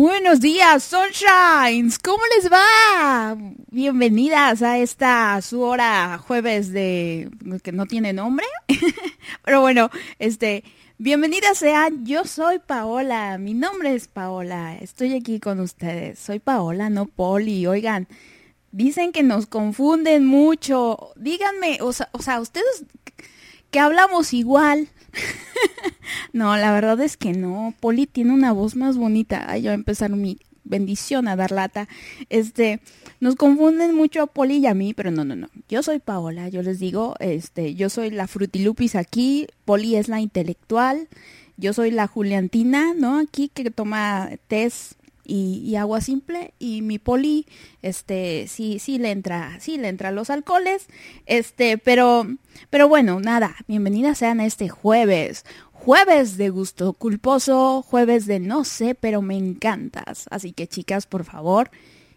Buenos días, Sunshines. ¿Cómo les va? Bienvenidas a esta su hora jueves de que no tiene nombre. Pero bueno, este, bienvenidas sean. Yo soy Paola. Mi nombre es Paola. Estoy aquí con ustedes. Soy Paola, no Poli. Oigan, dicen que nos confunden mucho. Díganme, o sea, ustedes que hablamos igual. no, la verdad es que no. Poli tiene una voz más bonita. Ay, yo voy a empezar mi bendición a dar lata. Este, nos confunden mucho a Poli y a mí, pero no, no, no. Yo soy Paola, yo les digo, este, yo soy la frutilupis aquí, Poli es la intelectual, yo soy la Juliantina, ¿no? Aquí que toma test y, agua simple y mi poli este sí sí le entra sí le entra los alcoholes este pero pero bueno nada bienvenidas sean a este jueves jueves de gusto culposo jueves de no sé pero me encantas. Así que chicas por favor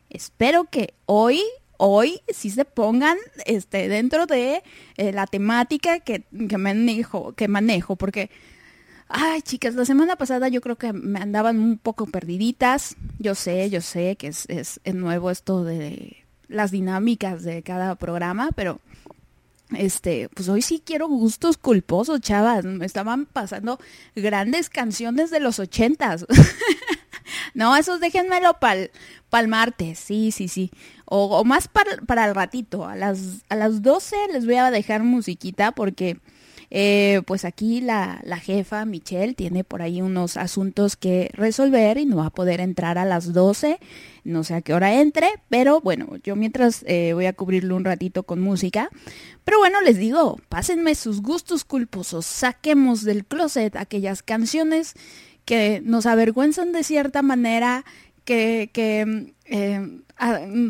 espero que hoy hoy sí se pongan este dentro de eh, la temática que, que manejo que manejo porque Ay, chicas, la semana pasada yo creo que me andaban un poco perdiditas. Yo sé, yo sé que es, es, nuevo esto de las dinámicas de cada programa, pero este, pues hoy sí quiero gustos culposos, chavas. Me estaban pasando grandes canciones de los ochentas. no, esos déjenmelo para el martes, sí, sí, sí. O, más para, para el ratito. A las, a las 12 les voy a dejar musiquita porque eh, pues aquí la, jefa Michelle tiene por ahí unos asuntos que resolver y no va a poder entrar a las 12. No sé a qué hora entre, pero bueno, yo mientras eh, voy a cubrirlo un ratito con música. Pero bueno, les digo, pásenme sus gustos culposos, saquemos del closet aquellas canciones que nos avergüenzan de cierta manera, que, que eh,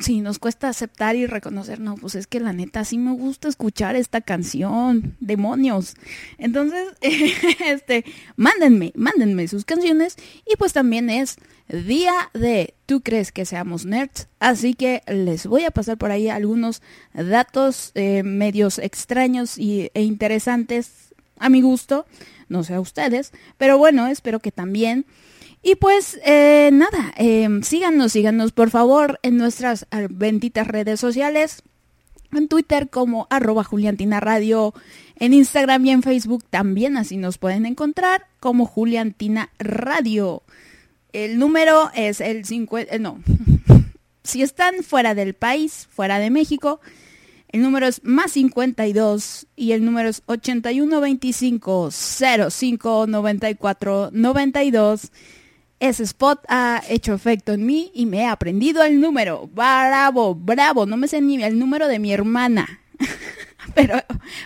sí, nos cuesta aceptar y reconocer, no, pues es que la neta sí me gusta escuchar esta canción, demonios. Entonces, este, mándenme, mándenme sus canciones y pues también es día de tú crees que seamos nerds, así que les voy a pasar por ahí algunos datos eh, medios extraños y, e interesantes a mi gusto, no sé a ustedes, pero bueno, espero que también y pues eh, nada, eh, síganos, síganos por favor en nuestras benditas redes sociales, en Twitter como arroba Juliantina Radio, en Instagram y en Facebook también así nos pueden encontrar como Juliantina Radio. El número es el 50, eh, no, si están fuera del país, fuera de México, el número es más 52 y el número es 8125 05 94 92 ese spot ha hecho efecto en mí y me he aprendido el número. Bravo, bravo, no me sé ni el número de mi hermana. pero,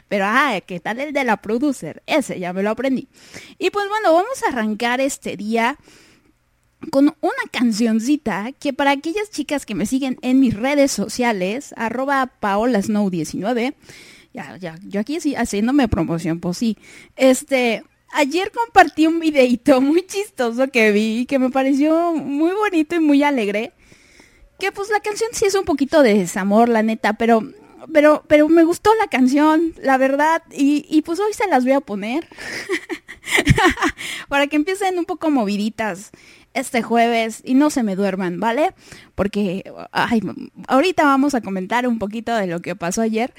pero, ah, ¿qué tal el de la producer? Ese ya me lo aprendí. Y pues bueno, vamos a arrancar este día con una cancioncita que para aquellas chicas que me siguen en mis redes sociales, arroba paolasnow19, ya, ya, yo aquí sí haciéndome promoción, pues sí, este, ayer compartí un videito muy chistoso que vi, que me pareció muy bonito y muy alegre. Que pues la canción sí es un poquito de desamor, la neta, pero, pero, pero me gustó la canción, la verdad, y, y pues hoy se las voy a poner. Para que empiecen un poco moviditas este jueves y no se me duerman, ¿vale? Porque ay, ahorita vamos a comentar un poquito de lo que pasó ayer,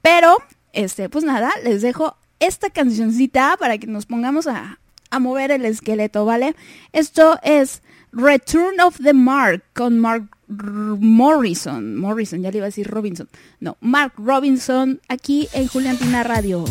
pero este, pues nada, les dejo esta cancioncita para que nos pongamos a, mover el esqueleto, ¿vale? Esto es Return of the Mark con Mark Morrison. Morrison, ya le iba a decir Robinson. No, Mark Robinson aquí en Juliantina Radio.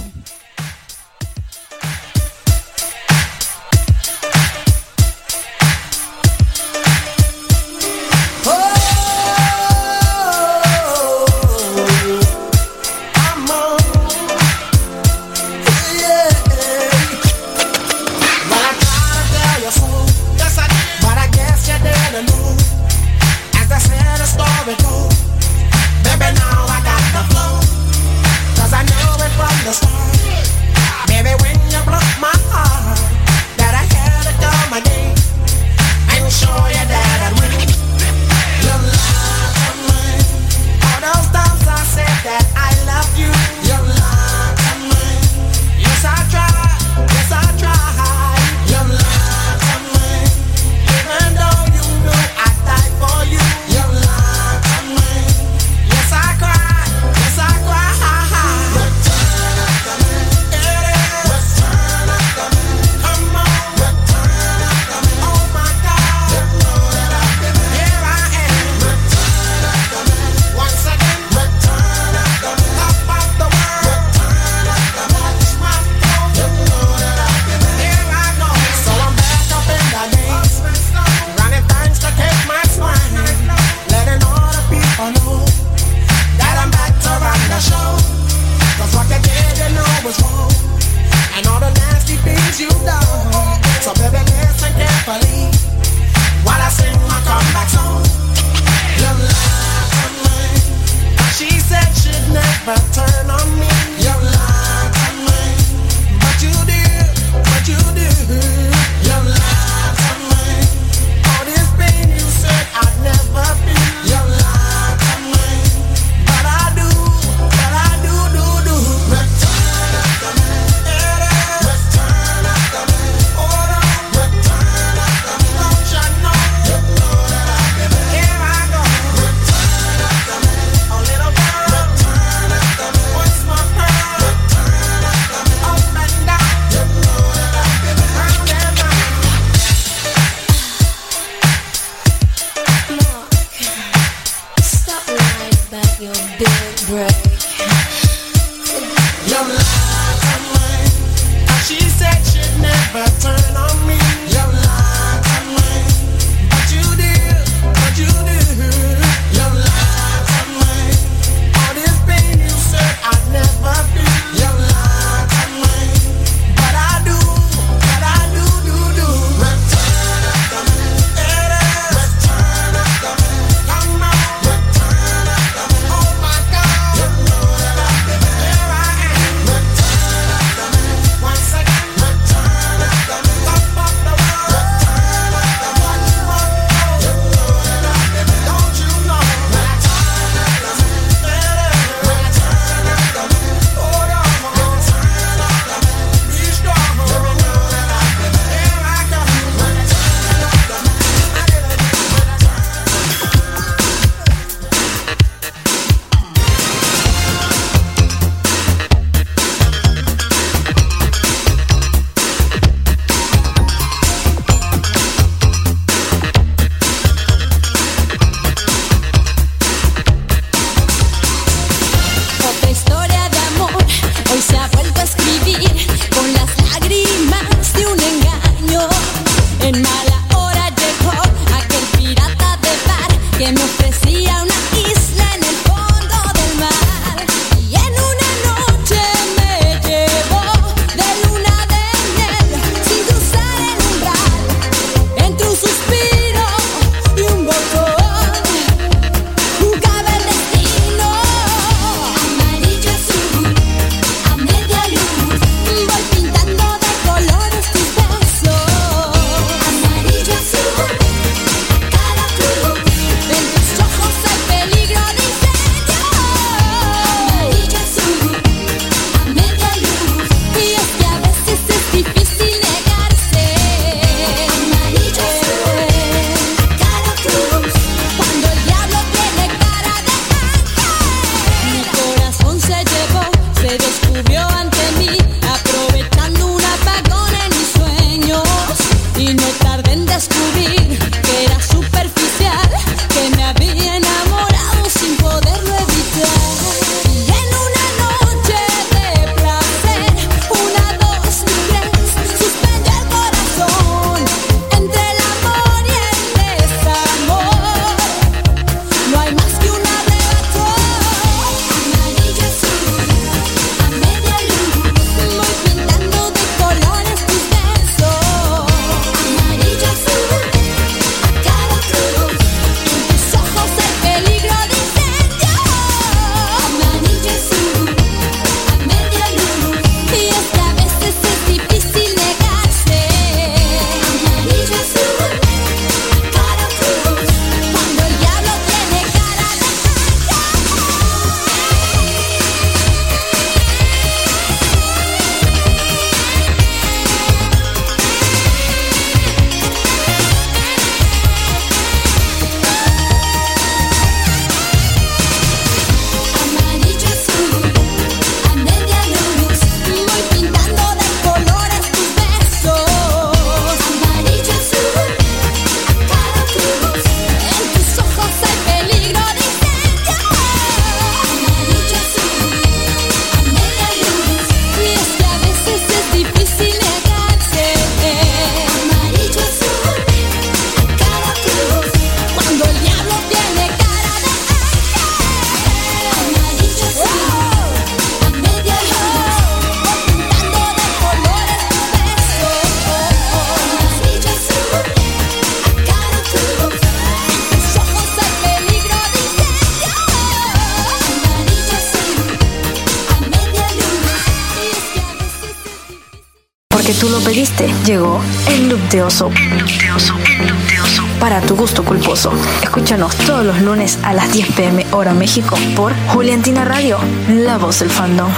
México por Juliantina Radio, la voz del fandom.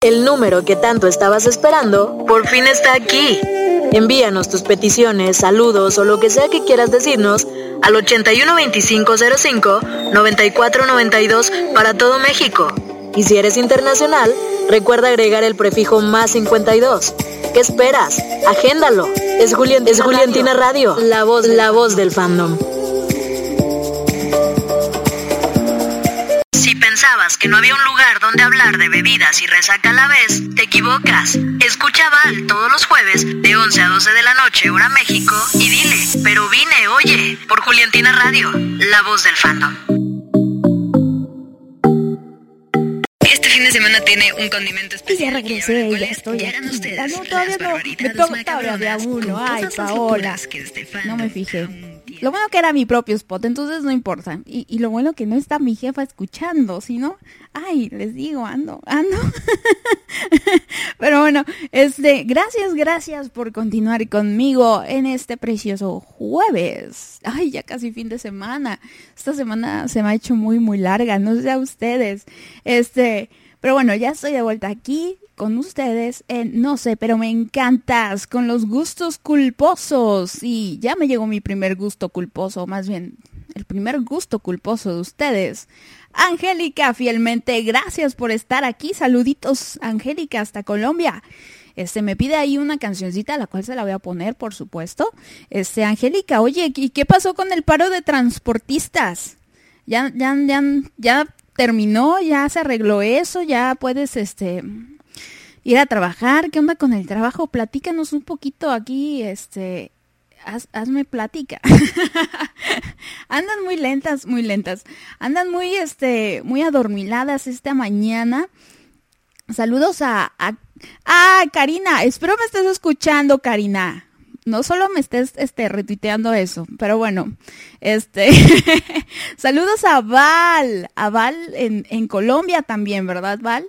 El número que tanto estabas esperando por fin está aquí. Envíanos tus peticiones, saludos o lo que sea que quieras decirnos al 812505 9492 para todo México. Y si eres internacional, recuerda agregar el prefijo más 52. ¿Qué esperas? Agéndalo. Es, Julián, es Juliantina Radio, la voz, la voz del fandom. No había un lugar donde hablar de bebidas y resaca a la vez, te equivocas. Escucha Val todos los jueves de 11 a 12 de la noche, hora México, y dile, pero vine, oye, por Juliantina Radio, la voz del fandom. Este fin de semana tiene un condimento especial. ya regresé, ya estoy. Ah, no, todavía no. Me toca todavía uno. Ay, Paola. No me fijé. Lo bueno que era mi propio spot, entonces no importa. Y, y lo bueno que no está mi jefa escuchando, sino, ay, les digo, ando, ando. Pero bueno, este, gracias, gracias por continuar conmigo en este precioso jueves. Ay, ya casi fin de semana. Esta semana se me ha hecho muy, muy larga, no sé a ustedes. Este, pero bueno, ya estoy de vuelta aquí con ustedes en No sé, pero me encantas con los gustos culposos. Y ya me llegó mi primer gusto culposo, más bien el primer gusto culposo de ustedes. Angélica, fielmente, gracias por estar aquí. Saluditos, Angélica, hasta Colombia. Este, me pide ahí una cancioncita, la cual se la voy a poner, por supuesto. Este, Angélica, oye, ¿y qué pasó con el paro de transportistas? Ya, ya, ya, ya terminó, ya se arregló eso, ya puedes, este, ir a trabajar. ¿Qué onda con el trabajo? Platícanos un poquito aquí, este, hazme plática. Andan muy lentas, muy lentas. Andan muy, este, muy adormiladas esta mañana. Saludos a, a, ah, Karina. Espero me estés escuchando, Karina. No solo me estés, este, retuiteando eso, pero bueno, este, saludos a Val, a Val en, en Colombia también, ¿verdad, Val?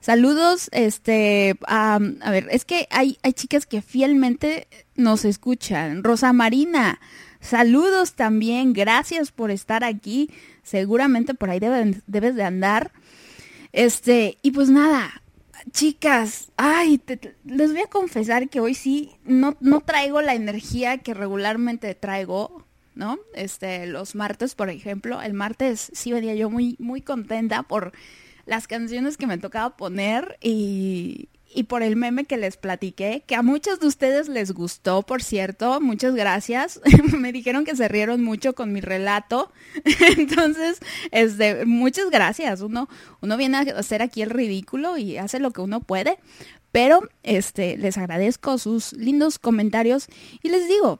Saludos, este, a, ver, es que hay, hay chicas que fielmente nos escuchan. Rosa Marina, saludos también, gracias por estar aquí. Seguramente por ahí debes de andar. Este, y pues nada, chicas, ay, te, les voy a confesar que hoy sí no, no traigo la energía que regularmente traigo. ¿No? Este, los martes, por ejemplo, el martes sí venía yo muy, muy contenta por las canciones que me tocaba poner y, y por el meme que les platiqué, que a muchos de ustedes les gustó, por cierto, muchas gracias. me dijeron que se rieron mucho con mi relato. Entonces, este, muchas gracias. Uno, uno viene a hacer aquí el ridículo y hace lo que uno puede. Pero este, les agradezco sus lindos comentarios y les digo,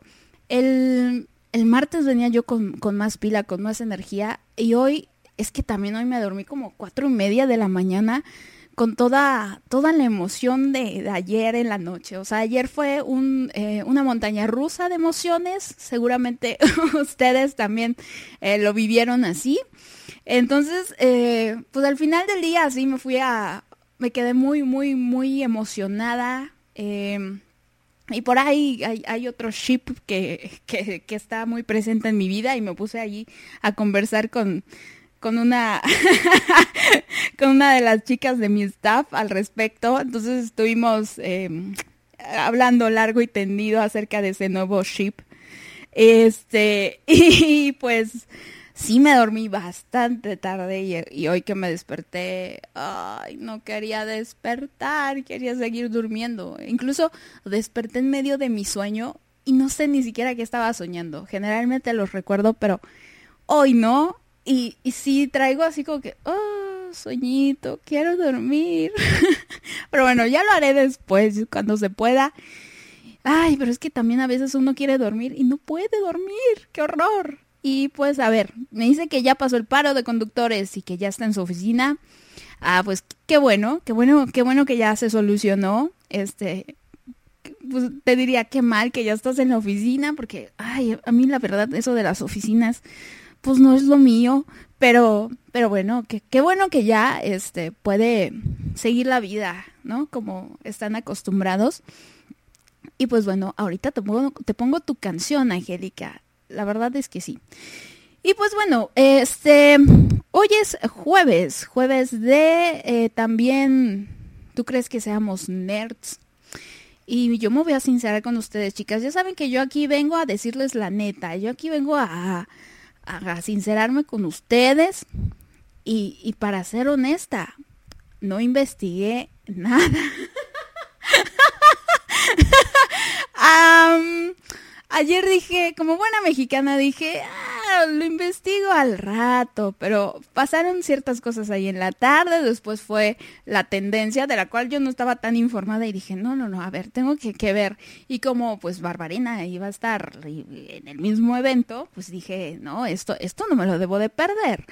el, el martes venía yo con, con más pila, con más energía y hoy es que también hoy me dormí como cuatro y media de la mañana con toda, toda la emoción de, ayer en la noche. O sea, ayer fue un, eh, una montaña rusa de emociones. Seguramente ustedes también eh, lo vivieron así. Entonces, eh, pues al final del día así me fui a... Me quedé muy, muy, muy emocionada. y por ahí hay, hay otro ship que, que, que está muy presente en mi vida y me puse allí a conversar con con una con una de las chicas de mi staff al respecto. Entonces estuvimos eh, hablando largo y tendido acerca de ese nuevo ship. Este, y pues sí me dormí bastante tarde y, y, hoy que me desperté, ay, no quería despertar, quería seguir durmiendo. Incluso desperté en medio de mi sueño y no sé ni siquiera qué estaba soñando. Generalmente los recuerdo, pero hoy no. Y, y sí traigo así como que, oh, soñito, quiero dormir. pero bueno, ya lo haré después, cuando se pueda. Ay, pero es que también a veces uno quiere dormir y no puede dormir. ¡Qué horror! Y pues a ver, me dice que ya pasó el paro de conductores y que ya está en su oficina. Ah, pues qué bueno, qué bueno, qué bueno que ya se solucionó. Este, pues te diría qué mal que ya estás en la oficina porque, ay, a mí la verdad eso de las oficinas pues no es lo mío, pero, pero bueno, qué bueno que ya este, puede seguir la vida, ¿no? Como están acostumbrados. Y pues bueno, ahorita te pongo, tu canción, Angélica. La verdad es que sí. Y pues bueno, este, hoy es jueves, jueves de eh, también, ¿tú crees que seamos nerds? Y yo me voy a sincerar con ustedes, chicas. Ya saben que yo aquí vengo a decirles la neta. Yo aquí vengo a, a sincerarme con ustedes. Y, y para ser honesta, no investigué nada. ayer dije, como buena mexicana, dije, ah, lo investigo al rato, pero pasaron ciertas cosas ahí en la tarde, después fue la tendencia de la cual yo no estaba tan informada y dije, no, no, no, a ver, tengo que, que ver. Y como pues Barbarina iba a estar en el mismo evento, pues dije, no, esto, esto no me lo debo de perder.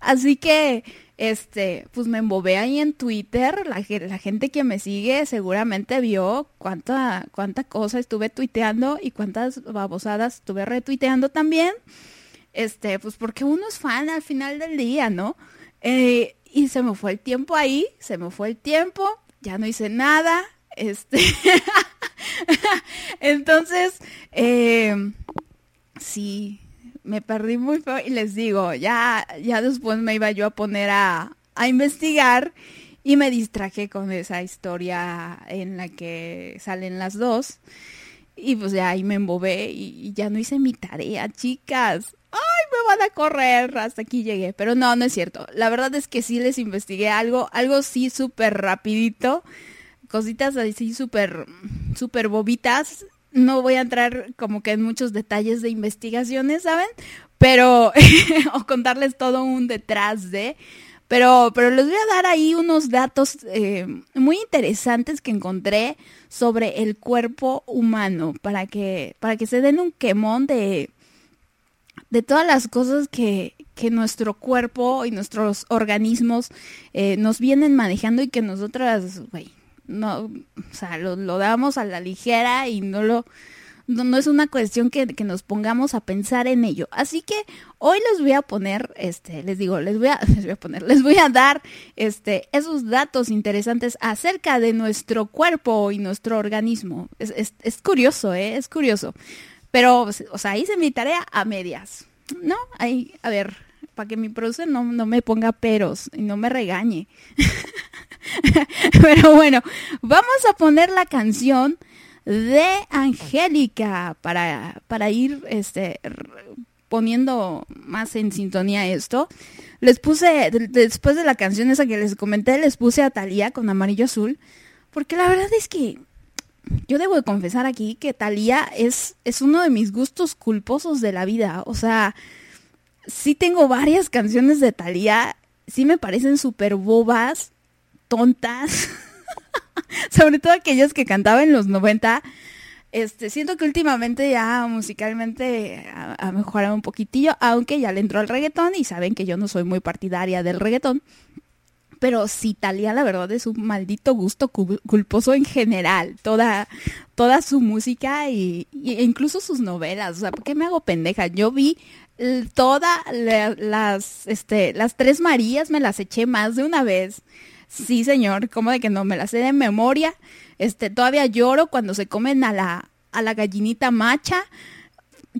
Así que este, pues me embobé ahí en Twitter, la, la, gente que me sigue seguramente vio cuánta, cuánta cosa estuve tuiteando y cuántas babosadas estuve retuiteando también, este, pues porque uno es fan al final del día, ¿no? Eh, y se me fue el tiempo ahí, se me fue el tiempo, ya no hice nada, este, entonces, eh, sí, me perdí muy feo y les digo, ya, ya después me iba yo a poner a, a investigar y me distraje con esa historia en la que salen las dos. Y pues ya ahí me embobé y, ya no hice mi tarea, chicas. ¡Ay, me van a correr! Hasta aquí llegué. Pero no, no es cierto. La verdad es que sí les investigué algo, algo sí súper rapidito. Cositas así súper, súper bobitas no voy a entrar como que en muchos detalles de investigaciones, ¿saben? Pero, o contarles todo un detrás de, pero, pero les voy a dar ahí unos datos eh, muy interesantes que encontré sobre el cuerpo humano para que, para que se den un quemón de, de todas las cosas que, que nuestro cuerpo y nuestros organismos eh, nos vienen manejando y que nosotras, güey, no, o sea, lo, damos a la ligera y no lo, no, es una cuestión que, que, nos pongamos a pensar en ello. Así que hoy les voy a poner, este, les digo, les voy a, les voy a poner, les voy a dar, este, esos datos interesantes acerca de nuestro cuerpo y nuestro organismo. Es, es, es curioso, ¿eh? Es curioso. Pero, o sea, hice mi tarea a medias. ¿No? Ahí, a ver, para que mi producer no, no me ponga peros y no me regañe. Pero bueno, vamos a poner la canción de Angélica para, para ir este, poniendo más en sintonía esto. Les puse, después de la canción esa que les comenté, les puse a Talía con amarillo azul, porque la verdad es que yo debo de confesar aquí que Talía es, es uno de mis gustos culposos de la vida. O sea, sí tengo varias canciones de Talía, sí me parecen súper bobas, tontas, sobre todo aquellas que cantaba en los 90. Este, siento que últimamente ya musicalmente ha, mejorado un poquitillo, aunque ya le entró al reggaetón y saben que yo no soy muy partidaria del reggaetón. Pero sí, Talia, la verdad es un maldito gusto culposo en general. Toda, toda su música y, e incluso sus novelas. O sea, ¿por qué me hago pendeja? Yo vi todas las, este, las tres Marías, me las eché más de una vez. Sí, señor, como de que no me la sé de memoria. Este, todavía lloro cuando se comen a la, a la gallinita macha.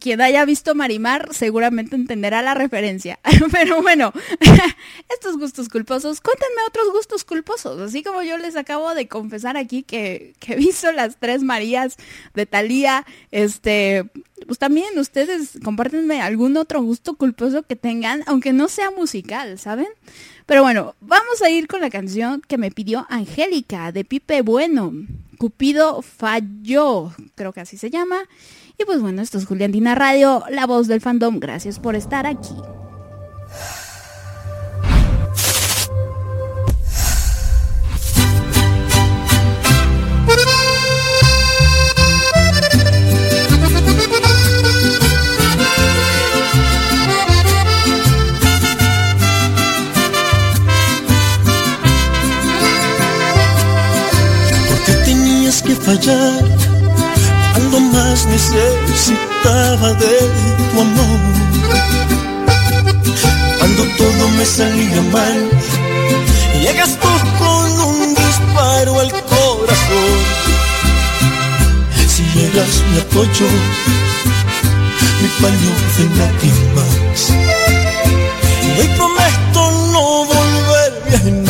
Quien haya visto Marimar seguramente entenderá la referencia. Pero bueno, estos gustos culposos, cuéntenme otros gustos culposos. Así como yo les acabo de confesar aquí que, que visto las tres Marías de Talía, este, pues también ustedes compártenme algún otro gusto culposo que tengan, aunque no sea musical, ¿saben? Pero bueno, vamos a ir con la canción que me pidió Angélica de Pipe Bueno. Cupido falló, creo que así se llama. Y pues bueno, esto es Juliantina Radio, la voz del fandom. Gracias por estar aquí. fallar cuando más necesitaba de tu amor. me salía mal. Llegas tú con un disparo al corazón. Si llegas mi apoyo, mi paño de lágrimas. Y hoy prometo no volverme a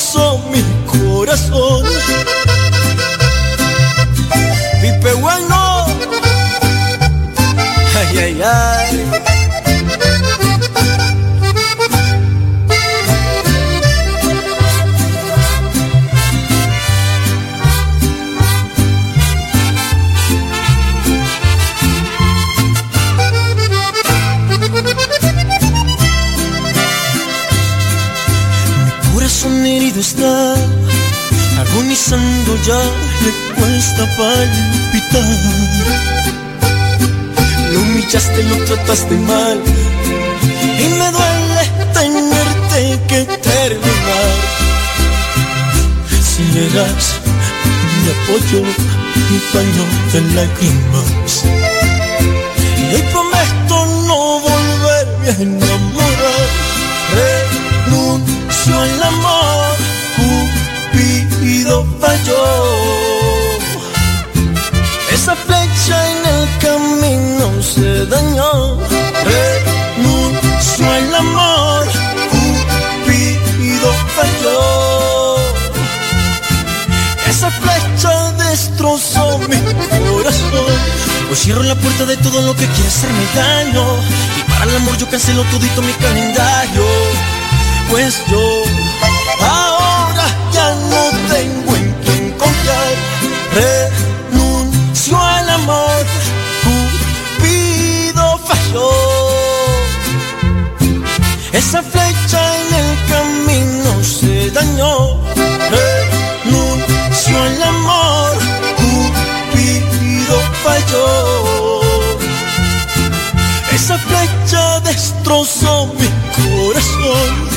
destrozó mi corazón. Pipe bueno. Ay, ay, ay. Corazón herido está, agonizando ya, le cuesta palpitar. Lo humillaste, lo trataste mal, y me duele tenerte que terminar. Si eras mi apoyo, mi paño de lágrimas. Y hoy prometo no volverme a enamorar. Renuncio Esa flecha en el camino se dañó. Renuncio al amor, Cupido falló. Esa flecha destrozó mi corazón. Hoy cierro la puerta de todo lo que quiere hacerme daño. Y para el amor yo cancelo todito mi calendario. Pues yo ahora ya no tengo en quien confiar. Esa flecha en el camino se dañó. Renuncio al amor. Cupido falló. Esa flecha destrozó mi corazón.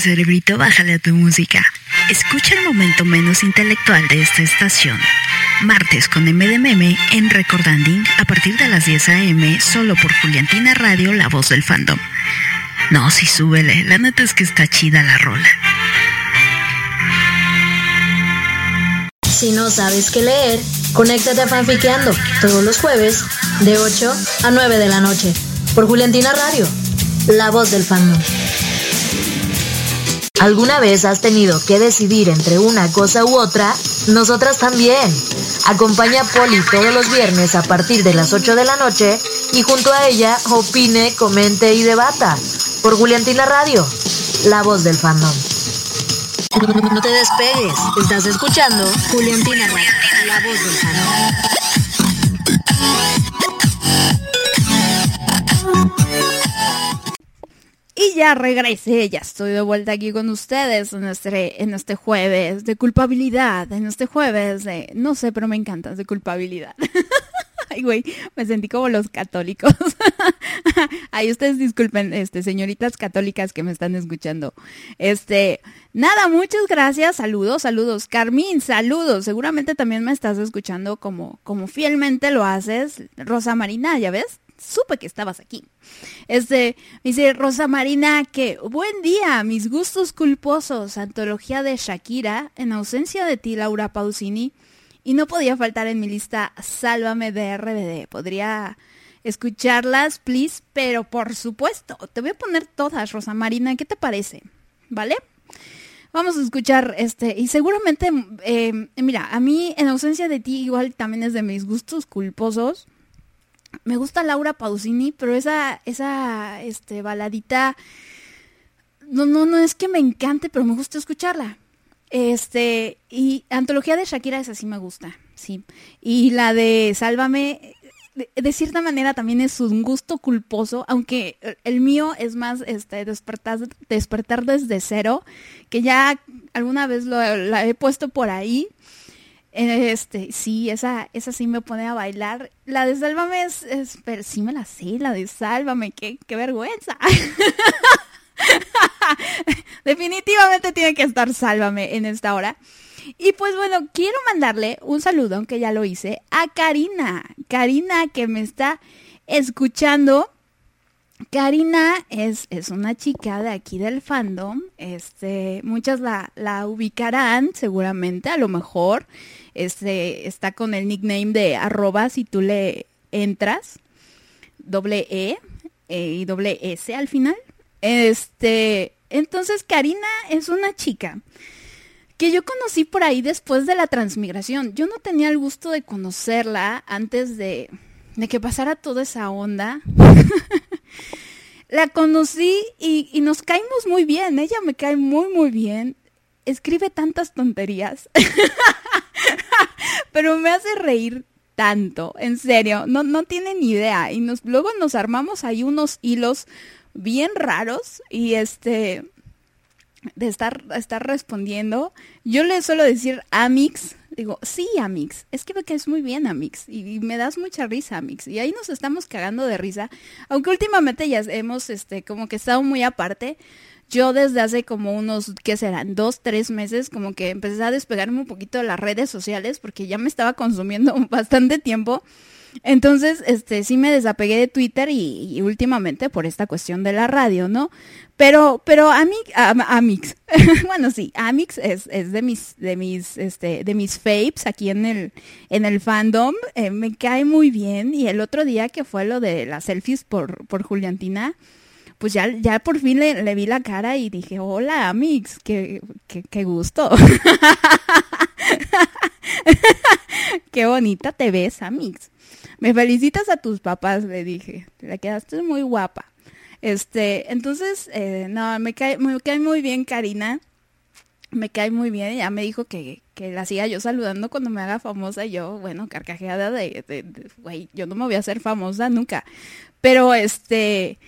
Cerebrito, bájale a tu música. Escucha el momento menos intelectual de esta estación. Martes con M de Meme en Recordanding a partir de las 10 a.m. solo por Juliantina Radio, la voz del fandom. No, sí, súbele. La neta es que está chida la rola. Si no sabes qué leer, conéctate a Fanfiqueando todos los jueves de 8 a 9 de la noche por Juliantina Radio, la voz del fandom. ¿Alguna vez has tenido que decidir entre una cosa u otra? Nosotras también. Acompaña a Poli todos los viernes a partir de las 8 de la noche y junto a ella opine, comente y debata. Por Juliantina Radio, la voz del fandom. No te despegues, estás escuchando Juliantina Radio, la voz del fandom. Y ya regresé, ya estoy de vuelta aquí con ustedes en este, en este jueves de culpabilidad, en este jueves de, no sé, pero me encanta, de culpabilidad. Ay, güey, me sentí como los católicos. Ay, ustedes disculpen, este, señoritas católicas que me están escuchando. Este, nada, muchas gracias, saludos, saludos. Carmín, saludos. Seguramente también me estás escuchando como, como fielmente lo haces. Rosa Marina, ¿ya ves? Supe que estabas aquí. Este, dice Rosa Marina que, buen día, mis gustos culposos, antología de Shakira, en ausencia de ti, Laura Pausini, y no podía faltar en mi lista Sálvame de RBD. Podría escucharlas, please, pero por supuesto, te voy a poner todas, Rosa Marina, ¿qué te parece? ¿Vale? Vamos a escuchar este, y seguramente, eh, mira, a mí en ausencia de ti igual también es de mis gustos culposos me gusta Laura Pausini, pero esa, esa, este, baladita, no, no, no es que me encante, pero me gusta escucharla. Este, y Antología de Shakira, esa sí me gusta, sí. Y la de Sálvame, de, cierta manera también es un gusto culposo, aunque el mío es más este despertar, despertar desde cero, que ya alguna vez lo, la he puesto por ahí este, sí, esa, esa sí me pone a bailar. La de Sálvame es, pero sí me la sé, la de Sálvame, qué, qué vergüenza. Definitivamente tiene que estar Sálvame en esta hora. Y pues bueno, quiero mandarle un saludo, aunque ya lo hice, a Karina. Karina que me está escuchando. Karina es, es una chica de aquí del fandom. Este, muchas la, la ubicarán seguramente, a lo mejor este, está con el nickname de arroba si tú le entras, doble E eh, y doble S al final. Este, entonces Karina es una chica que yo conocí por ahí después de la transmigración. Yo no tenía el gusto de conocerla antes de, de que pasara toda esa onda. la conocí y, y, nos caímos muy bien. Ella me cae muy, muy bien. Escribe tantas tonterías. pero me hace reír tanto, en serio, no, no tienen idea. Y nos, luego nos armamos ahí unos hilos bien raros y este de estar, estar respondiendo. Yo le suelo decir Amix, digo, sí, Amix, es que me caes muy bien, Amix, y, y, me das mucha risa, Amix. Y ahí nos estamos cagando de risa, aunque últimamente ya hemos, este, como que estado muy aparte, yo desde hace como unos, ¿qué serán? Dos, tres meses, como que empecé a despegarme un poquito de las redes sociales porque ya me estaba consumiendo bastante tiempo. Entonces, este, sí me desapegué de Twitter y, últimamente por esta cuestión de la radio, ¿no? Pero, pero Amix, Amix, bueno, sí, Amix es, es, de mis, de mis, este, de mis faves aquí en el, en el fandom, eh, me cae muy bien y el otro día que fue lo de las selfies por, por Juliantina, pues ya, ya por fin le, vi la cara y dije, hola, Amix, qué, qué, gusto. qué bonita te ves, Amix. Me felicitas a tus papás, le dije. Te quedaste muy guapa. Este, entonces, eh, no, me cae, me cae muy bien Karina. Me cae muy bien. Ya me dijo que, que la siga yo saludando cuando me haga famosa. Y yo, bueno, carcajeada de, güey, yo no me voy a hacer famosa nunca. Pero este,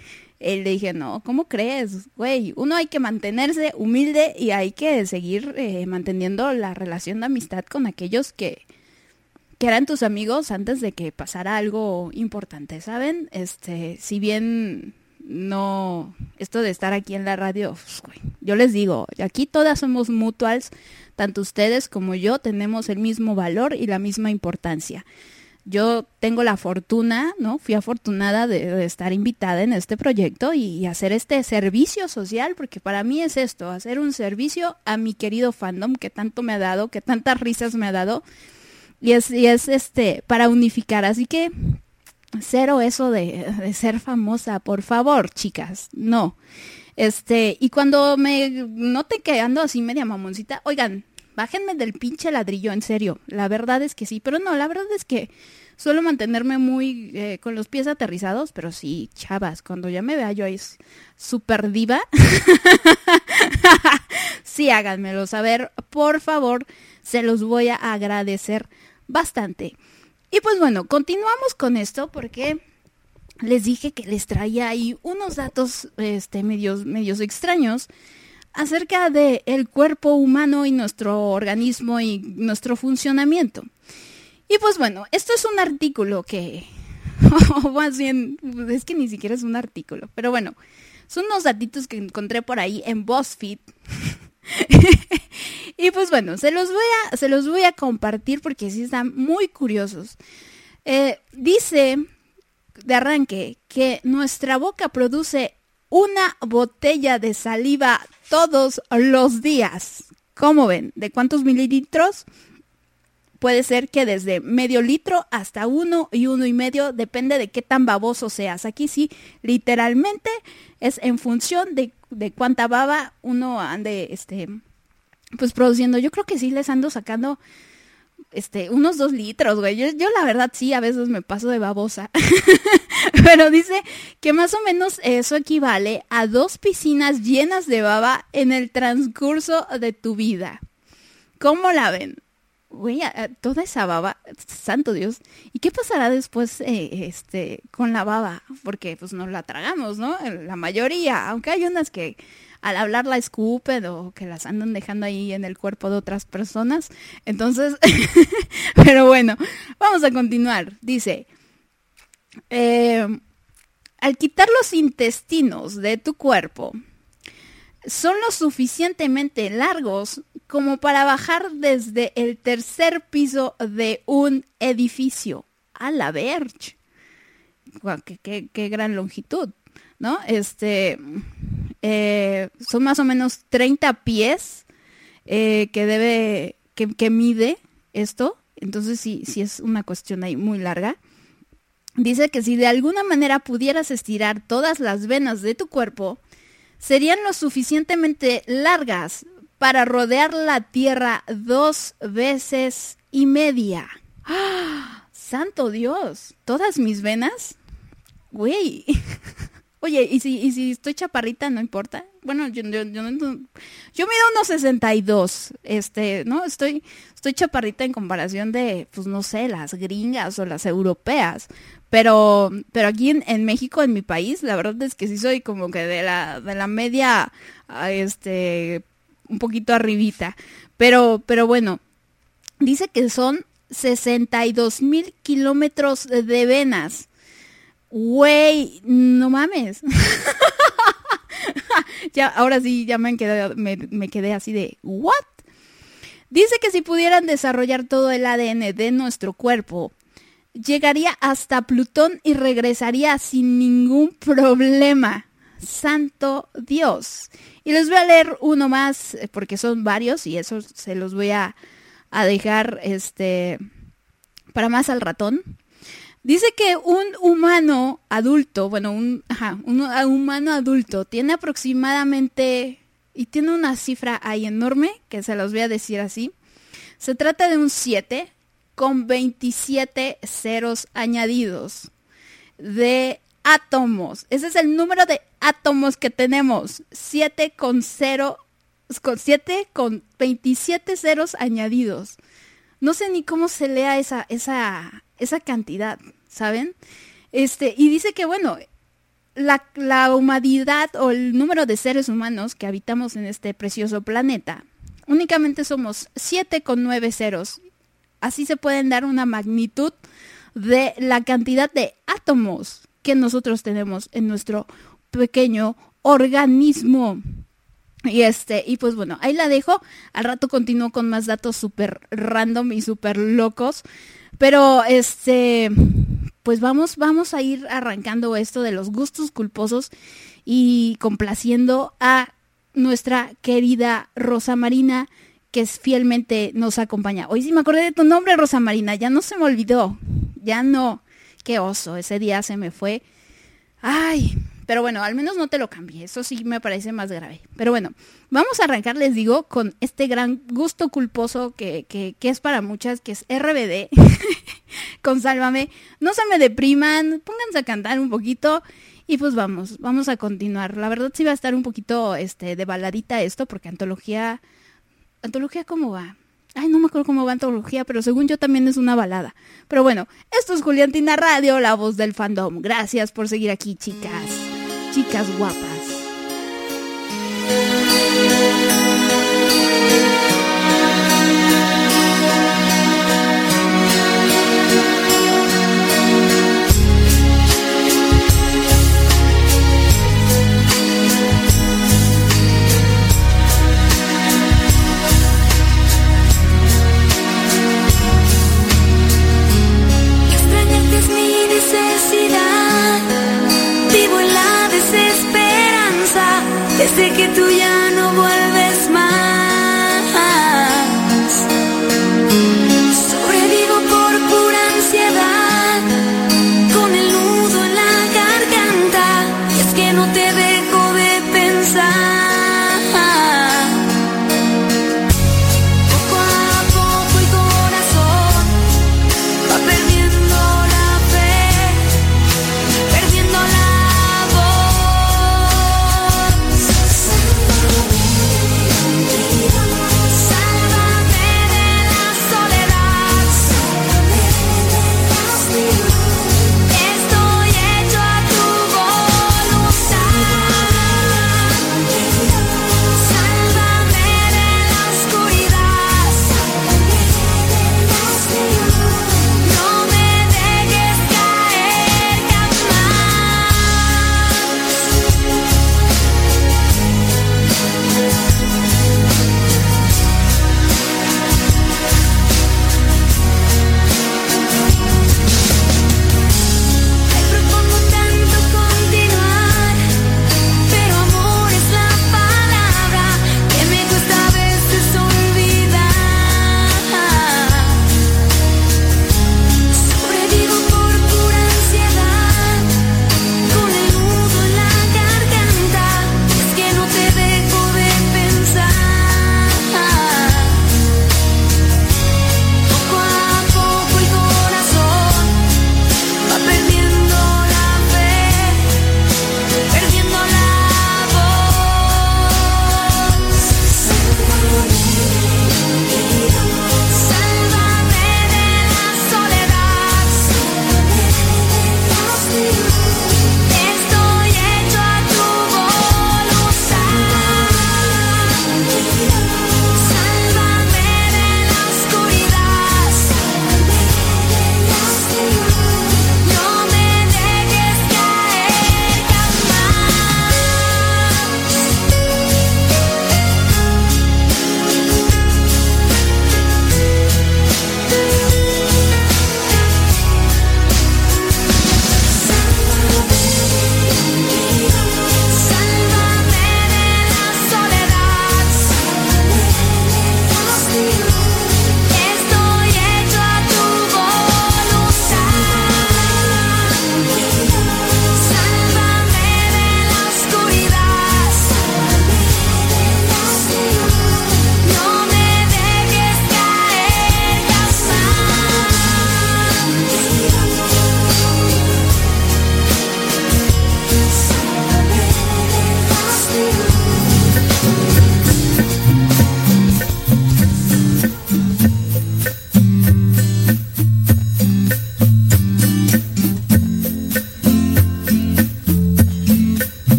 le dije, no, ¿cómo crees? Güey, uno hay que mantenerse humilde y hay que seguir eh, manteniendo la relación de amistad con aquellos que, que eran tus amigos antes de que pasara algo importante, ¿saben? Este, si bien no, esto de estar aquí en la radio, pues, yo les digo, aquí todas somos mutuals, tanto ustedes como yo tenemos el mismo valor y la misma importancia. Yo tengo la fortuna, ¿no? Fui afortunada de, estar invitada en este proyecto y, hacer este servicio social, porque para mí es esto, hacer un servicio a mi querido fandom que tanto me ha dado, que tantas risas me ha dado, y es, y es este, para unificar. Así que cero eso de, ser famosa, por favor, chicas, no. Este, y cuando me note que ando así media mamoncita, oigan, bájenme del pinche ladrillo, en serio. La verdad es que sí, pero no, la verdad es que suelo mantenerme muy eh, con los pies aterrizados, pero sí, chavas, cuando ya me vea yo ahí súper diva, sí, háganmelo saber, por favor, se los voy a agradecer bastante. Y pues bueno, continuamos con esto porque les dije que les traía ahí unos datos este, medios, medios extraños acerca del el cuerpo humano y nuestro organismo y nuestro funcionamiento. Y pues bueno, esto es un artículo que, o más bien, es que ni siquiera es un artículo, pero bueno, son unos datitos que encontré por ahí en BuzzFeed. y pues bueno, se los voy a, se los voy a compartir porque sí están muy curiosos. Eh, dice de arranque que nuestra boca produce una botella de saliva todos los días. ¿Cómo ven? ¿De cuántos mililitros? Puede ser que desde medio litro hasta uno y uno y medio, depende de qué tan baboso seas. Aquí sí, literalmente es en función de, de cuánta baba uno ande, este, pues produciendo. Yo creo que sí les ando sacando este, unos dos litros, güey. Yo, yo, la verdad sí, a veces me paso de babosa. Pero dice que más o menos eso equivale a dos piscinas llenas de baba en el transcurso de tu vida. ¿Cómo la ven? Güey, toda esa baba, santo Dios. ¿Y qué pasará después eh, este, con la baba? Porque pues no la tragamos, ¿no? La mayoría, aunque hay unas que al hablar la escupen o que las andan dejando ahí en el cuerpo de otras personas. Entonces, pero bueno, vamos a continuar. Dice, eh, al quitar los intestinos de tu cuerpo, son lo suficientemente largos como para bajar desde el tercer piso de un edificio. A la verge. Qué, gran longitud, ¿no? Este, eh, son más o menos 30 pies eh, que debe, que, mide esto. Entonces sí, sí es una cuestión ahí muy larga. Dice que si de alguna manera pudieras estirar todas las venas de tu cuerpo, serían lo suficientemente largas para rodear la Tierra dos veces y media. ¡Ah! ¡Santo Dios! ¿Todas mis venas? Güey. Oye, ¿y si, y si estoy chaparrita, no importa? Bueno, yo, yo, yo, yo mido unos 62, este, ¿no? Estoy, estoy chaparrita en comparación de, pues no sé, las gringas o las europeas. Pero, pero aquí en, México, en mi país, la verdad es que sí soy como que de la, de la media, este, un poquito arribita. Pero, pero bueno, dice que son 62 mil kilómetros de venas Güey, no mames. ya, ahora sí, ya me quedé, me, quedé así de, ¿what? Dice que si pudieran desarrollar todo el ADN de nuestro cuerpo, llegaría hasta Plutón y regresaría sin ningún problema. Santo Dios. Y les voy a leer uno más, eh, porque son varios, y eso se los voy a, a dejar este para más al ratón. Dice que un humano adulto, bueno, un, humano adulto tiene aproximadamente, y tiene una cifra ahí enorme, que se los voy a decir así. Se trata de un 7 con 27 ceros añadidos de átomos. Ese es el número de átomos que tenemos. 7 con 0, con 7 con 27 ceros añadidos. No sé ni cómo se lea esa, esa, esa cantidad, ¿saben? Este, y dice que, bueno, la, la, humanidad o el número de seres humanos que habitamos en este precioso planeta, únicamente somos 7 con 9 ceros. Así se pueden dar una magnitud de la cantidad de átomos que nosotros tenemos en nuestro pequeño organismo. Y este, y pues bueno, ahí la dejo. Al rato continúo con más datos súper random y súper locos. Pero este, pues vamos, vamos a ir arrancando esto de los gustos culposos y complaciendo a nuestra querida Rosa Marina, que fielmente nos acompaña. Hoy sí me acordé de tu nombre, Rosa Marina, ya no se me olvidó. Ya no. Qué oso, ese día se me fue. Ay, pero bueno, al menos no te lo cambié. Eso sí me parece más grave. Pero bueno, vamos a arrancar, les digo, con este gran gusto culposo que, que, es para muchas, que es RBD. con Sálvame. No se me depriman, pónganse a cantar un poquito. Y pues vamos, vamos a continuar. La verdad sí va a estar un poquito este, de baladita esto, porque antología. ¿Antología cómo va? Ay, no me acuerdo cómo va antología, pero según yo también es una balada. Pero bueno, esto es Juliantina Radio, la voz del fandom. Gracias por seguir aquí, chicas. Chicas guapas. Desde que tú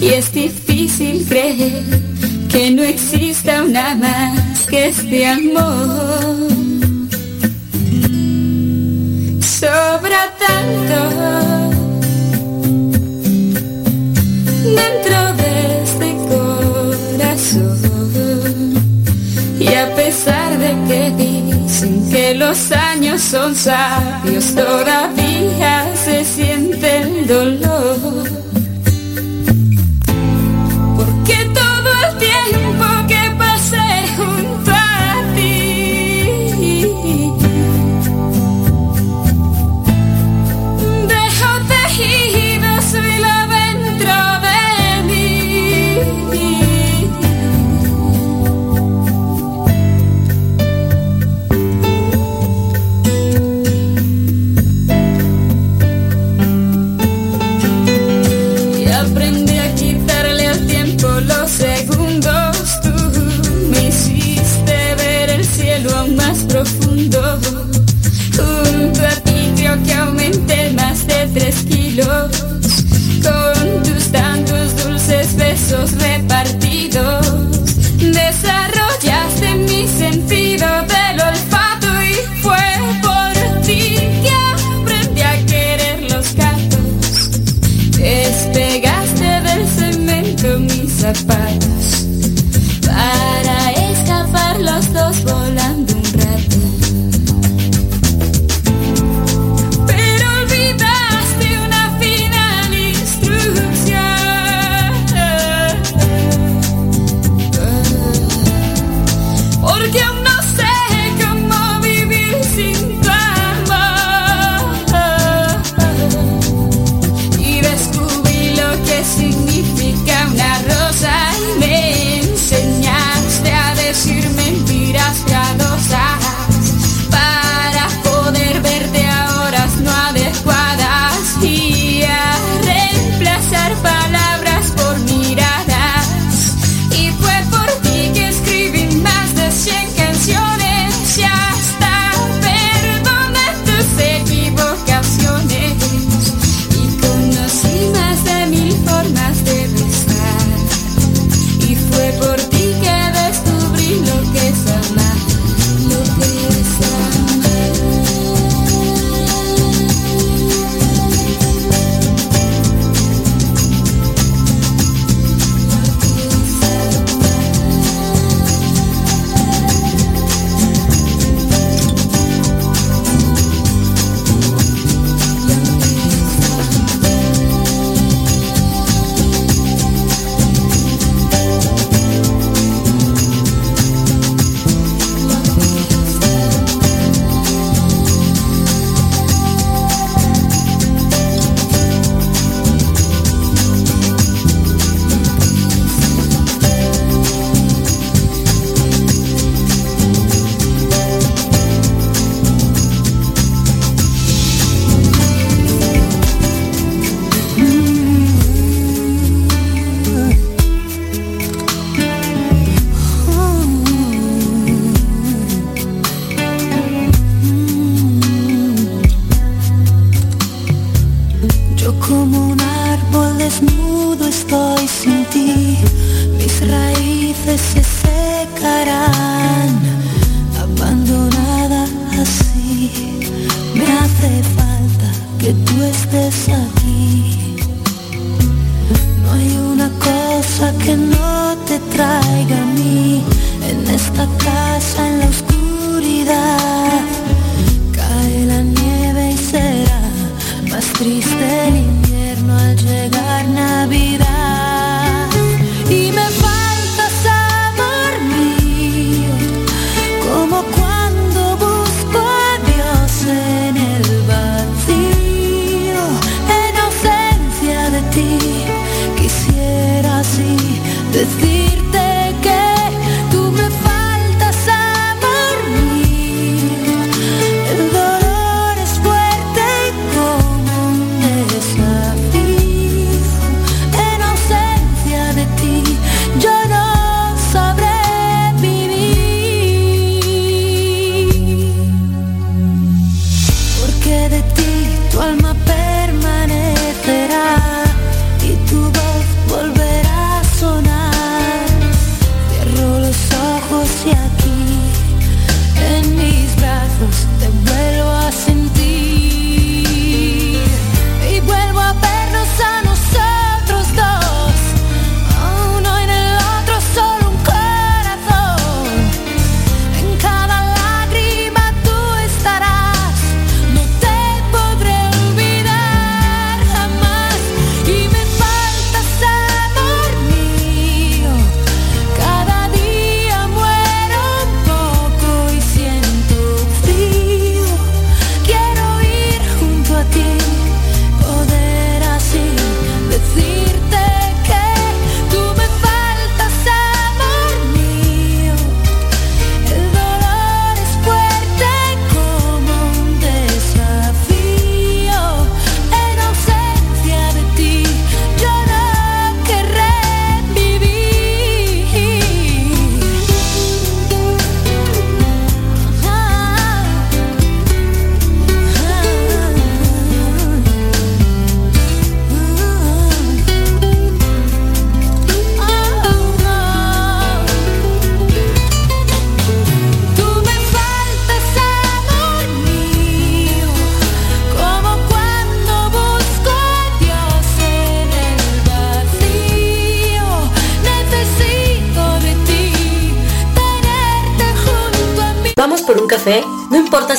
Y es difícil creer que no exista una más que este amor. Sobra tanto dentro de este corazón. Y a pesar de que dicen que los años son sabios todavía,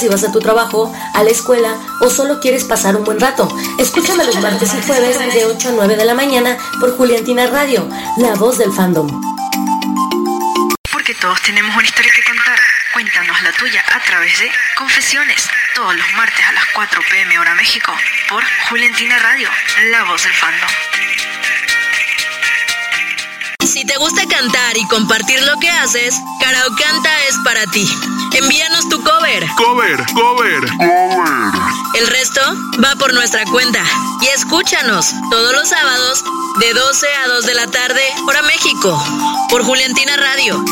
vas a tu trabajo, a la escuela o solo quieres pasar un buen rato. Escúchame los martes y jueves de 8 a 9 de la mañana por Juliantina Radio, la voz del fandom. Porque todos tenemos una historia que contar. Cuéntanos la tuya a través de Confesiones, todos los martes a las 4 pm hora México, por Juliantina Radio, la voz del fandom. Si te gusta cantar y compartir lo que haces, Karaokanta es para ti. Envíanos tu cover. Cover, cover. El resto va por nuestra cuenta. Y escúchanos todos los sábados de 12 a 2 de la tarde, hora México, por Juliantina Radio,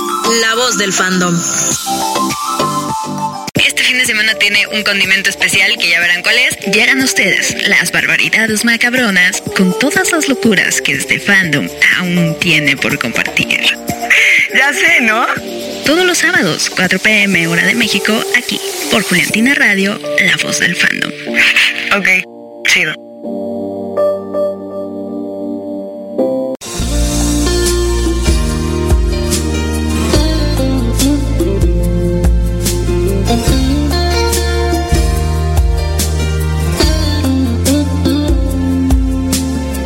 la voz del fandom. Este fin de semana tiene un condimento especial que ya verán cuál es. Llegan ustedes las barbaridades macabronas con todas las locuras que este fandom aún tiene por compartir. Ya sé, ¿no? Todos los sábados, 4 pm hora de México, aquí, por Juliantina Radio, la voz del fandom. Ok, chido.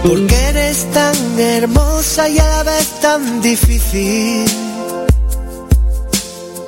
Porque eres tan hermosa y a la vez tan difícil.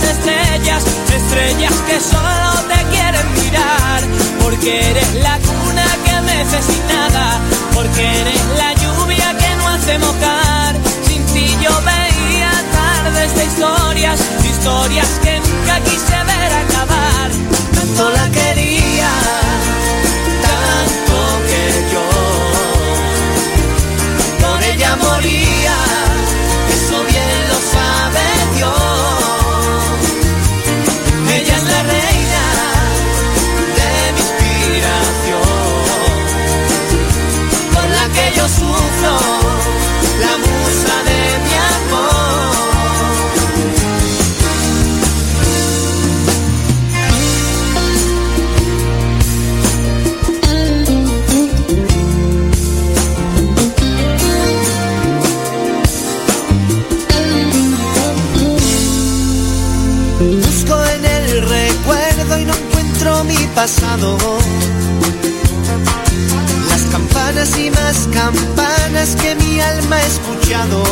Las estrellas, estrellas que solo te quieren mirar. Porque eres la cuna que mece sin nada, porque eres la lluvia que no hace mojar. Sin ti yo veía tardes de historias, historias que nunca quise ver acabar. Tanto la quería, tanto que yo por ella moría. Pasado. Las campanas y más campanas que mi alma ha escuchado.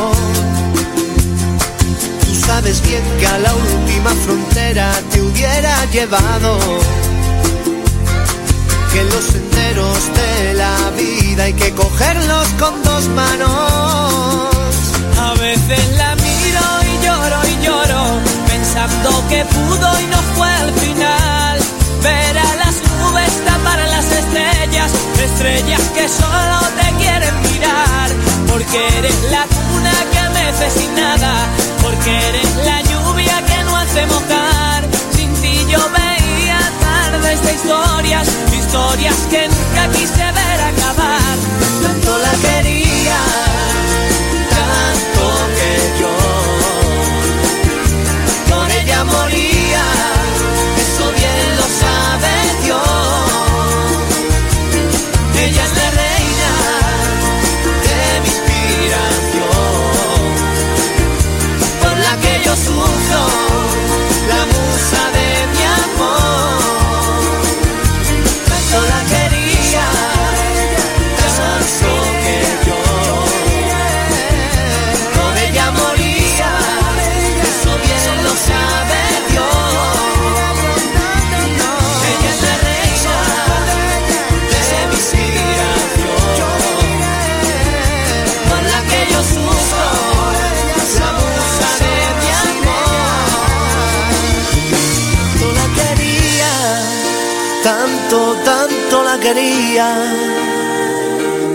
Tú sabes bien que a la última frontera te hubiera llevado. Que los senderos de la vida hay que cogerlos con dos manos. A veces la miro y lloro y lloro, pensando que pudo y no fue al final. Tapar a las estrellas, estrellas que solo te quieren mirar. Porque eres la cuna que mece sin nada, porque eres la lluvia que no hace mojar. Sin ti yo veía tardes de historias, historias que nunca quise ver acabar. Tanto la quería, yo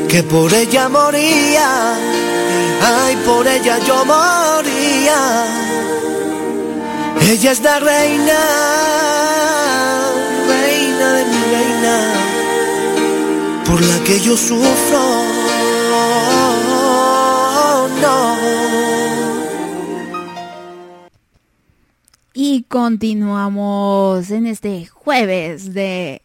que por ella moría, ay, por ella yo moría. Ella es la reina, reina de mi reina, por la que yo sufro. No. Y continuamos en este jueves de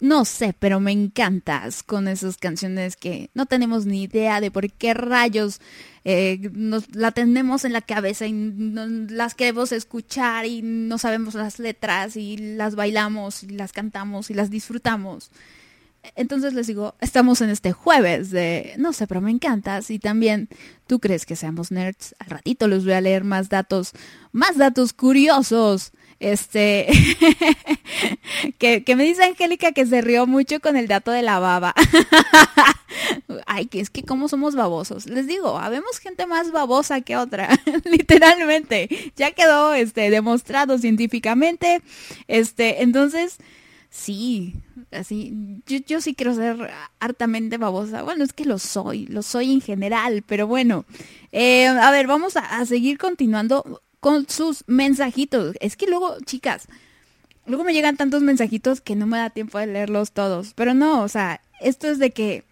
no sé, pero me encantas con esas canciones que no tenemos ni idea de por qué rayos eh, nos la tenemos en la cabeza y las queremos escuchar y no sabemos las letras y las bailamos y las cantamos y las disfrutamos. Entonces les digo, estamos en este jueves de no sé, pero me encantas y también tú crees que seamos nerds. Al ratito les voy a leer más datos, más datos curiosos. Este, que, que me dice Angélica que se rió mucho con el dato de la baba. Ay, que es que como somos babosos. Les digo, habemos gente más babosa que otra, literalmente. Ya quedó este demostrado científicamente. Este, entonces, sí, así, yo, yo sí quiero ser hartamente babosa. Bueno, es que lo soy, lo soy en general, pero bueno. Eh, a ver, vamos a, a seguir continuando con sus mensajitos. Es que luego, chicas, luego me llegan tantos mensajitos que no me da tiempo de leerlos todos. Pero no, o sea, esto es de que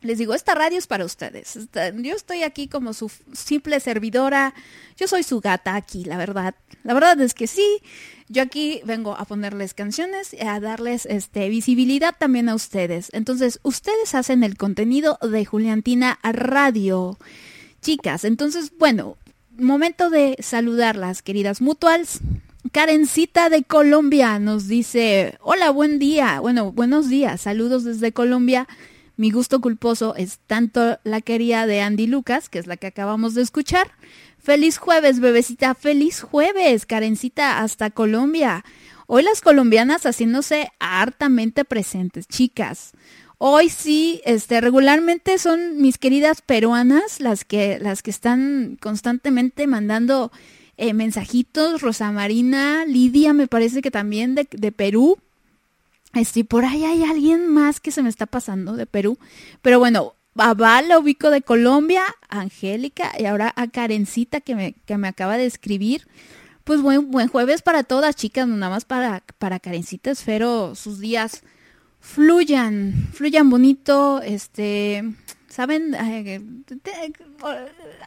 les digo, esta radio es para ustedes. Yo estoy aquí como su simple servidora. Yo soy su gata aquí, la verdad. La verdad es que sí. Yo aquí vengo a ponerles canciones y a darles este visibilidad también a ustedes. Entonces, ustedes hacen el contenido de Juliantina Radio. Chicas, entonces, bueno, momento de saludarlas, queridas mutuals. Karencita de Colombia nos dice, hola, buen día. Bueno, buenos días. Saludos desde Colombia. Mi gusto culposo es tanto la querida de Andy Lucas, que es la que acabamos de escuchar. Feliz jueves, bebecita. Feliz jueves, Karencita, hasta Colombia. Hoy las colombianas haciéndose hartamente presentes, chicas. Hoy sí, este, regularmente son mis queridas peruanas las que, las que están constantemente mandando eh, mensajitos. Rosa Marina, Lidia, me parece que también de, de Perú. Este, por ahí hay alguien más que se me está pasando de Perú. Pero bueno, Val la ubico de Colombia, Angélica y ahora a Karencita que me, que me acaba de escribir. Pues buen, buen jueves para todas, chicas, nada más para, para Karencita. Espero sus días fluyan, fluyan bonito, este, saben,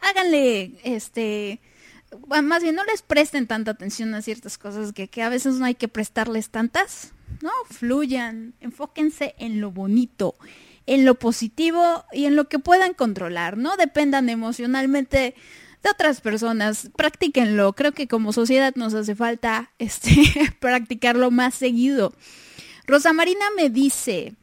háganle, este, más bien no les presten tanta atención a ciertas cosas que, que a veces no hay que prestarles tantas, no, fluyan, enfóquense en lo bonito, en lo positivo y en lo que puedan controlar, no dependan emocionalmente de otras personas, practíquenlo, creo que como sociedad nos hace falta este practicarlo más seguido. Rosa Marina me dice,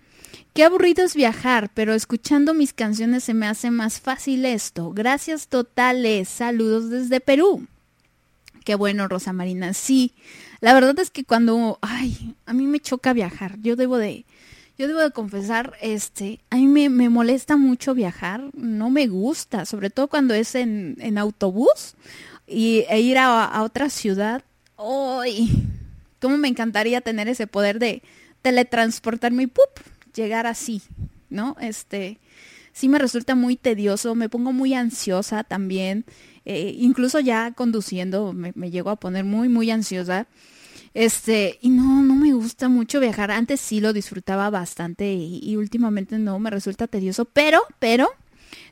qué aburrido es viajar, pero escuchando mis canciones se me hace más fácil esto. Gracias totales, saludos desde Perú. Qué bueno, Rosa Marina, sí. La verdad es que cuando, ay, a mí me choca viajar, yo debo de, yo debo de confesar, este, a mí me, me molesta mucho viajar, no me gusta, sobre todo cuando es en, en autobús y, e ir a, a otra ciudad. ¡Ay! ¿Cómo me encantaría tener ese poder de teletransportarme y ¡pup! llegar así, ¿no? Este, sí me resulta muy tedioso, me pongo muy ansiosa también, eh, incluso ya conduciendo me, llego a poner muy, muy ansiosa. Este, y no, no me gusta mucho viajar. Antes sí lo disfrutaba bastante y, y últimamente no, me resulta tedioso. Pero, pero,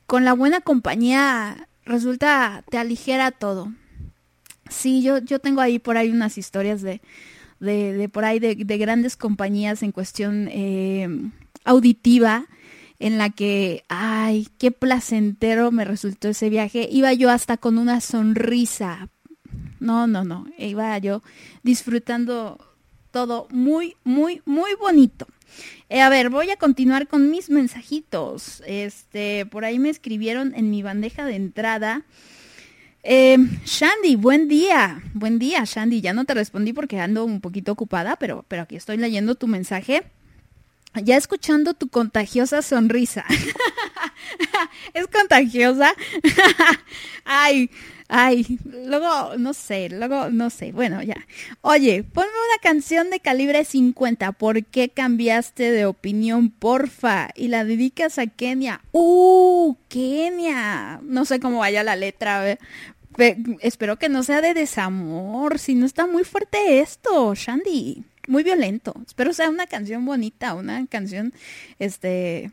con la buena compañía resulta, te aligera todo. Sí, yo, yo tengo ahí por ahí unas historias de, de, de por ahí de, de grandes compañías en cuestión eh, auditiva en la que, ay, qué placentero me resultó ese viaje. Iba yo hasta con una sonrisa. No, no, no. Iba yo disfrutando todo muy, muy, muy bonito. Eh, a ver, voy a continuar con mis mensajitos. Este, por ahí me escribieron en mi bandeja de entrada. Eh, Shandy, buen día. Buen día, Shandy. Ya no te respondí porque ando un poquito ocupada, pero, pero aquí estoy leyendo tu mensaje. Ya escuchando tu contagiosa sonrisa. ¿Es contagiosa? Ay, Ay, luego, no sé, luego, no sé. Bueno, ya. Oye, ponme una canción de calibre 50. ¿Por qué cambiaste de opinión, porfa? Y la dedicas a Kenia. ¡Uh! Kenia. No sé cómo vaya la letra. Espero que no sea de desamor. Si no está muy fuerte esto, Shandy. Muy violento. Espero sea una canción bonita, una canción, este,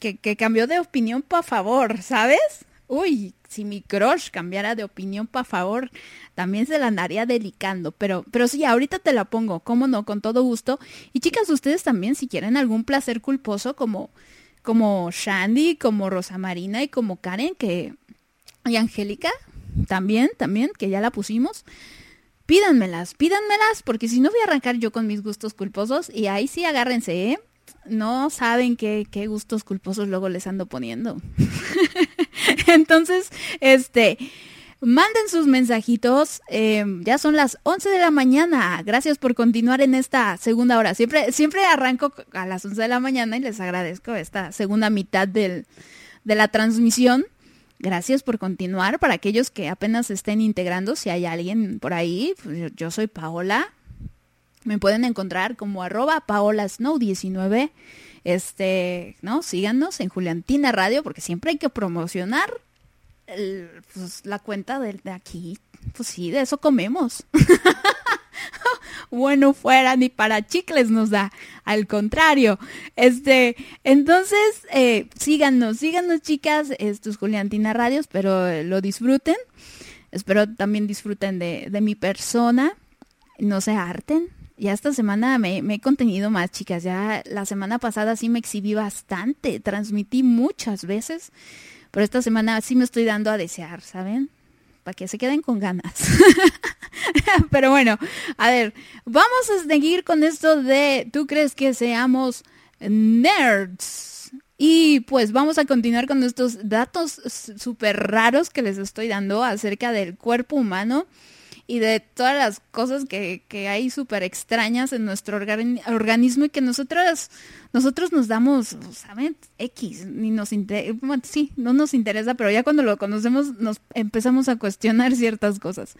que, que cambió de opinión para favor, ¿sabes? Uy, si mi crush cambiara de opinión para favor, también se la andaría delicando. Pero, pero sí, ahorita te la pongo, cómo no, con todo gusto. Y chicas, ustedes también, si quieren algún placer culposo como, como Shandy, como Rosa Marina y como Karen, que, y Angélica, también, también, que ya la pusimos. Pídanmelas, pídanmelas, porque si no voy a arrancar yo con mis gustos culposos y ahí sí agárrense, ¿eh? No saben qué, qué gustos culposos luego les ando poniendo. Entonces, este, manden sus mensajitos. eh, ya son las 11 de la mañana. Gracias por continuar en esta segunda hora. Siempre, siempre arranco a las 11 de la mañana y les agradezco esta segunda mitad del, de la transmisión. Gracias por continuar. Para aquellos que apenas estén integrando, si hay alguien por ahí, pues yo- soy Paola. Me pueden encontrar como arroba paolasnow19. Este, ¿no? Síganos en Juliantina Radio porque siempre hay que promocionar pues, la cuenta de, de aquí. Pues sí, de eso comemos. bueno fuera ni para chicles nos da, al contrario. Este, entonces, eh, síganos, síganos chicas, esto es Juliantina Radio, espero eh, lo disfruten. Espero también disfruten de, de mi persona, no se harten. Ya esta semana me, me he contenido más, chicas. Ya la semana pasada sí me exhibí bastante, transmití muchas veces, pero esta semana sí me estoy dando a desear, ¿saben? Para que se queden con ganas. Pero bueno, a ver, vamos a seguir con esto de, ¿tú crees que seamos nerds? Y pues vamos a continuar con estos datos súper raros que les estoy dando acerca del cuerpo humano y de todas las cosas que, que hay súper extrañas en nuestro organi- organismo y que nosotros, nosotros nos damos, ¿saben? X, ni nos sí, no nos interesa, pero ya cuando lo conocemos nos empezamos a cuestionar ciertas cosas.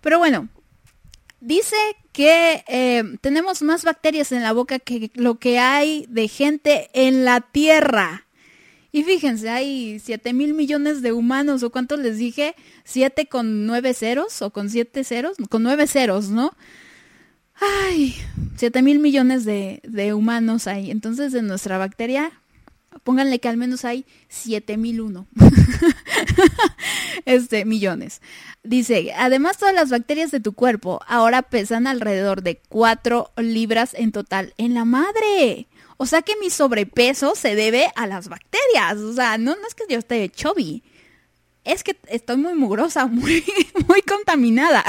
Pero bueno, Dice que eh, tenemos más bacterias en la boca que lo que hay de gente en la Tierra. Y fíjense, hay 7 mil millones de humanos, o cuántos les dije, 7 con 9 ceros, o con 7 ceros, con 9 ceros, ¿no? Ay, 7 mil millones de, de humanos hay. Entonces, en nuestra bacteria, pónganle que al menos hay 7 mil uno. este, millones. Dice, además todas las bacterias de tu cuerpo ahora pesan alrededor de 4 libras en total en la madre. O sea que mi sobrepeso se debe a las bacterias. O sea, no, es que yo esté chubby. Es que estoy muy mugrosa, muy, muy contaminada.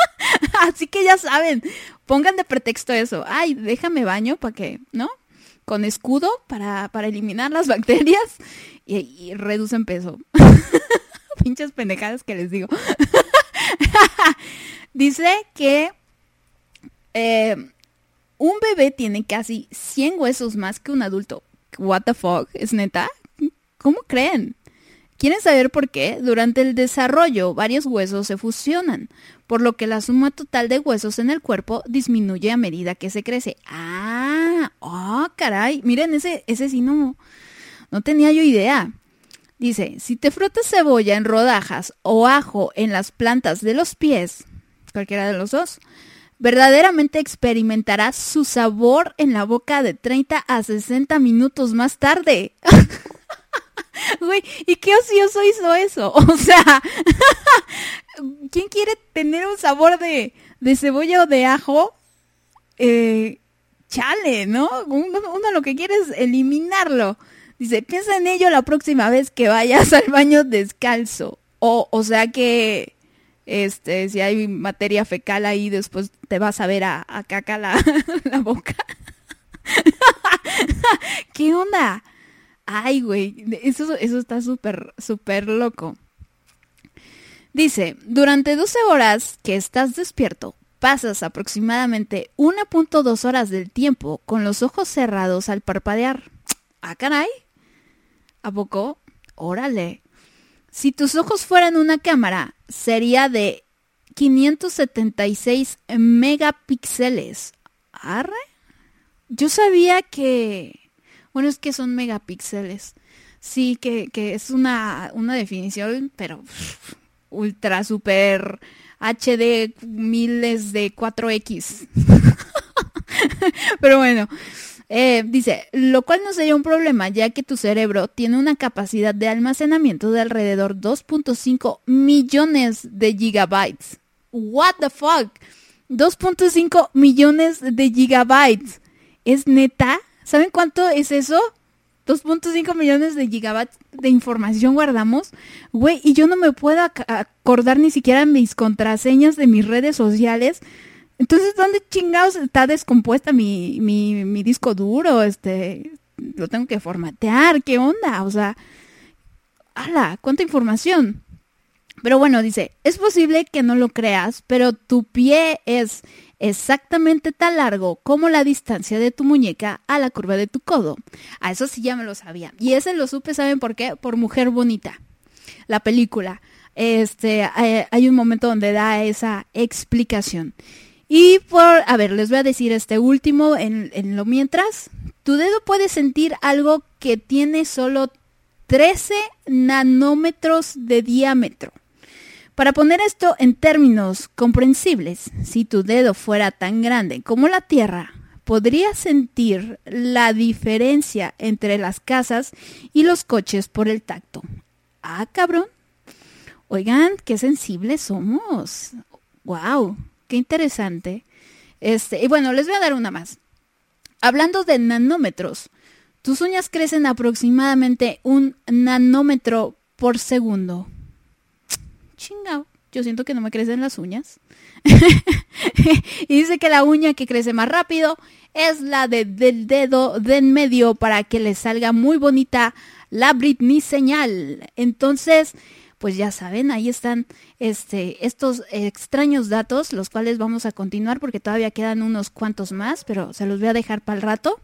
Así que ya saben, pongan de pretexto eso. Ay, déjame baño para que, ¿no? Con escudo para, para eliminar las bacterias y, y reducen peso. Pinches pendejadas que les digo. Dice que eh, un bebé tiene casi 100 huesos más que un adulto. What the fuck? ¿Es neta? ¿Cómo creen? ¿Quieren saber por qué? Durante el desarrollo, varios huesos se fusionan, por lo que la suma total de huesos en el cuerpo disminuye a medida que se crece. Ah, oh, caray. Miren, ese, ese sí no, no tenía yo idea. Dice, si te frotas cebolla en rodajas o ajo en las plantas de los pies, cualquiera de los dos, verdaderamente experimentarás su sabor en la boca de 30 a 60 minutos más tarde. Güey, ¿y qué ocioso hizo eso? O sea, ¿quién quiere tener un sabor de, de cebolla o de ajo? Eh, chale, ¿no? Uno, uno lo que quiere es eliminarlo. Dice, piensa en ello la próxima vez que vayas al baño descalzo. O, o sea que, este, si hay materia fecal ahí, después te vas a ver a, caca la, la boca. ¿Qué onda? Ay, güey, eso, eso está súper, súper loco. Dice, durante 12 horas que estás despierto, pasas aproximadamente 1.2 horas del tiempo con los ojos cerrados al parpadear. Ah, caray. ¿A poco? Órale. Si tus ojos fueran una cámara, sería de 576 megapíxeles. ¿Arre? Yo sabía que... Bueno, es que son megapíxeles. Sí, que, que es una, una definición, pero ultra super HD miles de 4X. pero bueno, eh, dice, lo cual no sería un problema ya que tu cerebro tiene una capacidad de almacenamiento de alrededor 2.5 millones de gigabytes. What the fuck? 2.5 millones de gigabytes. ¿Es neta? ¿Saben cuánto es eso? 2.5 millones de gigabytes de información guardamos. Güey, y yo no me puedo ac- acordar ni siquiera mis contraseñas de mis redes sociales. Entonces, ¿dónde chingados está descompuesta mi, mi, mi disco duro? Este, lo tengo que formatear. ¿Qué onda? O sea, ¡hala! ¿Cuánta información? Pero bueno, dice, es posible que no lo creas, pero tu pie es exactamente tan largo como la distancia de tu muñeca a la curva de tu codo. A eso sí ya me lo sabía. Y ese lo supe, ¿saben por qué? Por Mujer Bonita, la película. Este, eh, hay un momento donde da esa explicación. Y por, a ver, les voy a decir este último en, en lo mientras. Tu dedo puede sentir algo que tiene solo 13 nanómetros de diámetro. Para poner esto en términos comprensibles, si tu dedo fuera tan grande como la Tierra, podrías sentir la diferencia entre las casas y los coches por el tacto. Ah, cabrón. Oigan, qué sensibles somos. Wow, qué interesante. Este, y bueno, les voy a dar una más. Hablando de nanómetros, tus uñas crecen aproximadamente un nanómetro por segundo. Chingao, yo siento que no me crecen las uñas. y dice que la uña que crece más rápido es la de- del dedo de en medio para que le salga muy bonita la Britney señal. Entonces, pues ya saben, ahí están este, estos extraños datos, los cuales vamos a continuar porque todavía quedan unos cuantos más, pero se los voy a dejar para el rato.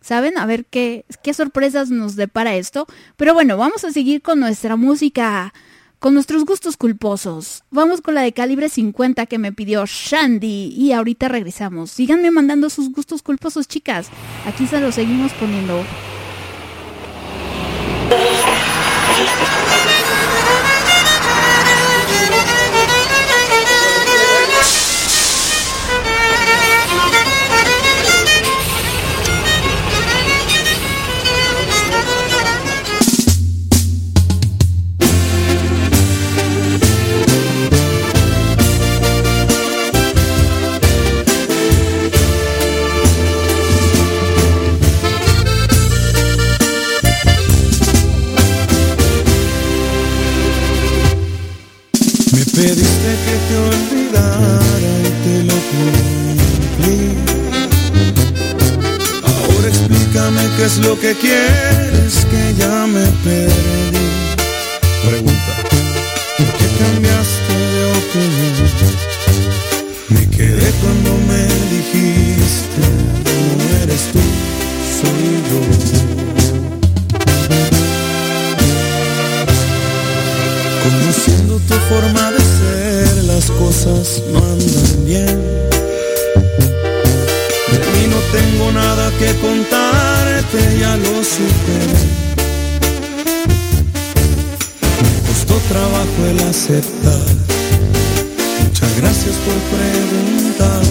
¿Saben? A ver qué, qué sorpresas nos depara esto. Pero bueno, vamos a seguir con nuestra música, con nuestros gustos culposos. Vamos con la de calibre 50 que me pidió Shandy y ahorita regresamos. Síganme mandando sus gustos culposos, chicas. Aquí se los seguimos poniendo. Te olvidara y te lo cumplí. Ahora explícame qué es lo que quieres que ya me perdí. Pregunta, ¿por qué cambiaste de opinión? Me quedé cuando me las cosas no andan bien. De no tengo nada que contarte, ya lo superé. Me costó trabajo el aceptar. Muchas gracias por preguntar.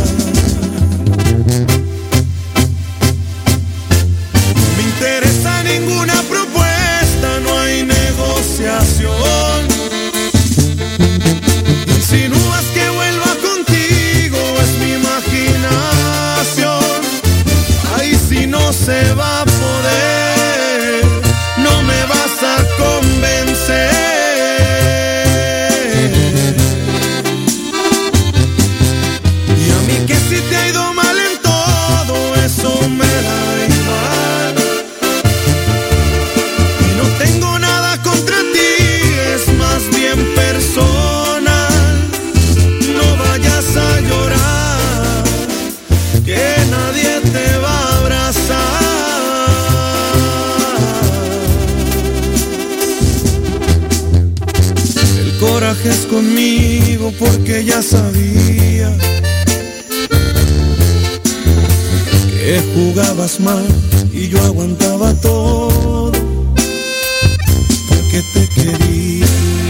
Conmigo porque ya sabía que jugabas mal y yo aguantaba todo porque te quería.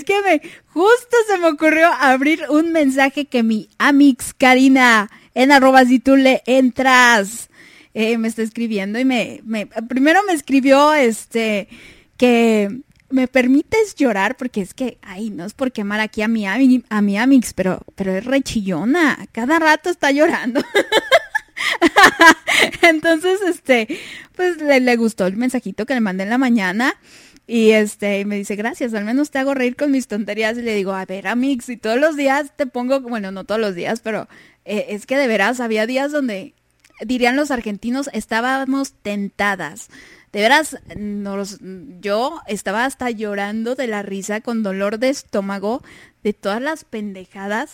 Es que me justo se me ocurrió abrir un mensaje que mi amix Karina en arroba si tú le entras eh, me está escribiendo y me, me primero me escribió este que me permites llorar porque es que ay no es por quemar aquí a mi a mi amix pero pero es rechillona cada rato está llorando entonces, este, pues le, le gustó el mensajito que le mandé en la mañana. Y este, me dice, gracias, al menos te hago reír con mis tonterías. Y le digo, a ver, Amix, y todos los días te pongo, bueno, no todos los días, pero eh, es que de veras había días donde, dirían los argentinos, estábamos tentadas. De veras, nos, yo estaba hasta llorando de la risa con dolor de estómago de todas las pendejadas.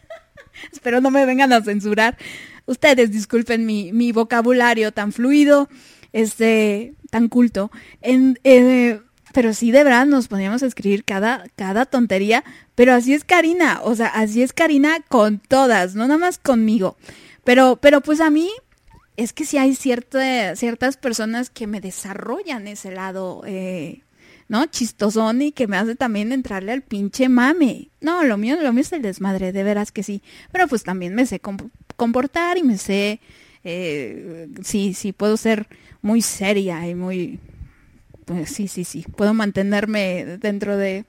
Espero no me vengan a censurar. Ustedes disculpen mi, mi vocabulario tan fluido, este, tan culto. En, eh, pero sí, de verdad, nos poníamos a escribir cada, cada tontería. Pero así es Karina, o sea, así es Karina con todas, no nada más conmigo. Pero, pero pues a mí, es que sí hay cierta, ciertas personas que me desarrollan ese lado, eh, ¿no? Chistosón y que me hace también entrarle al pinche mame. No, lo mío, lo mío es el desmadre, de veras que sí. Pero pues también me sé comp- comportar y me sé, eh, sí, sí, puedo ser muy seria y muy, pues sí, sí, sí, puedo mantenerme dentro de...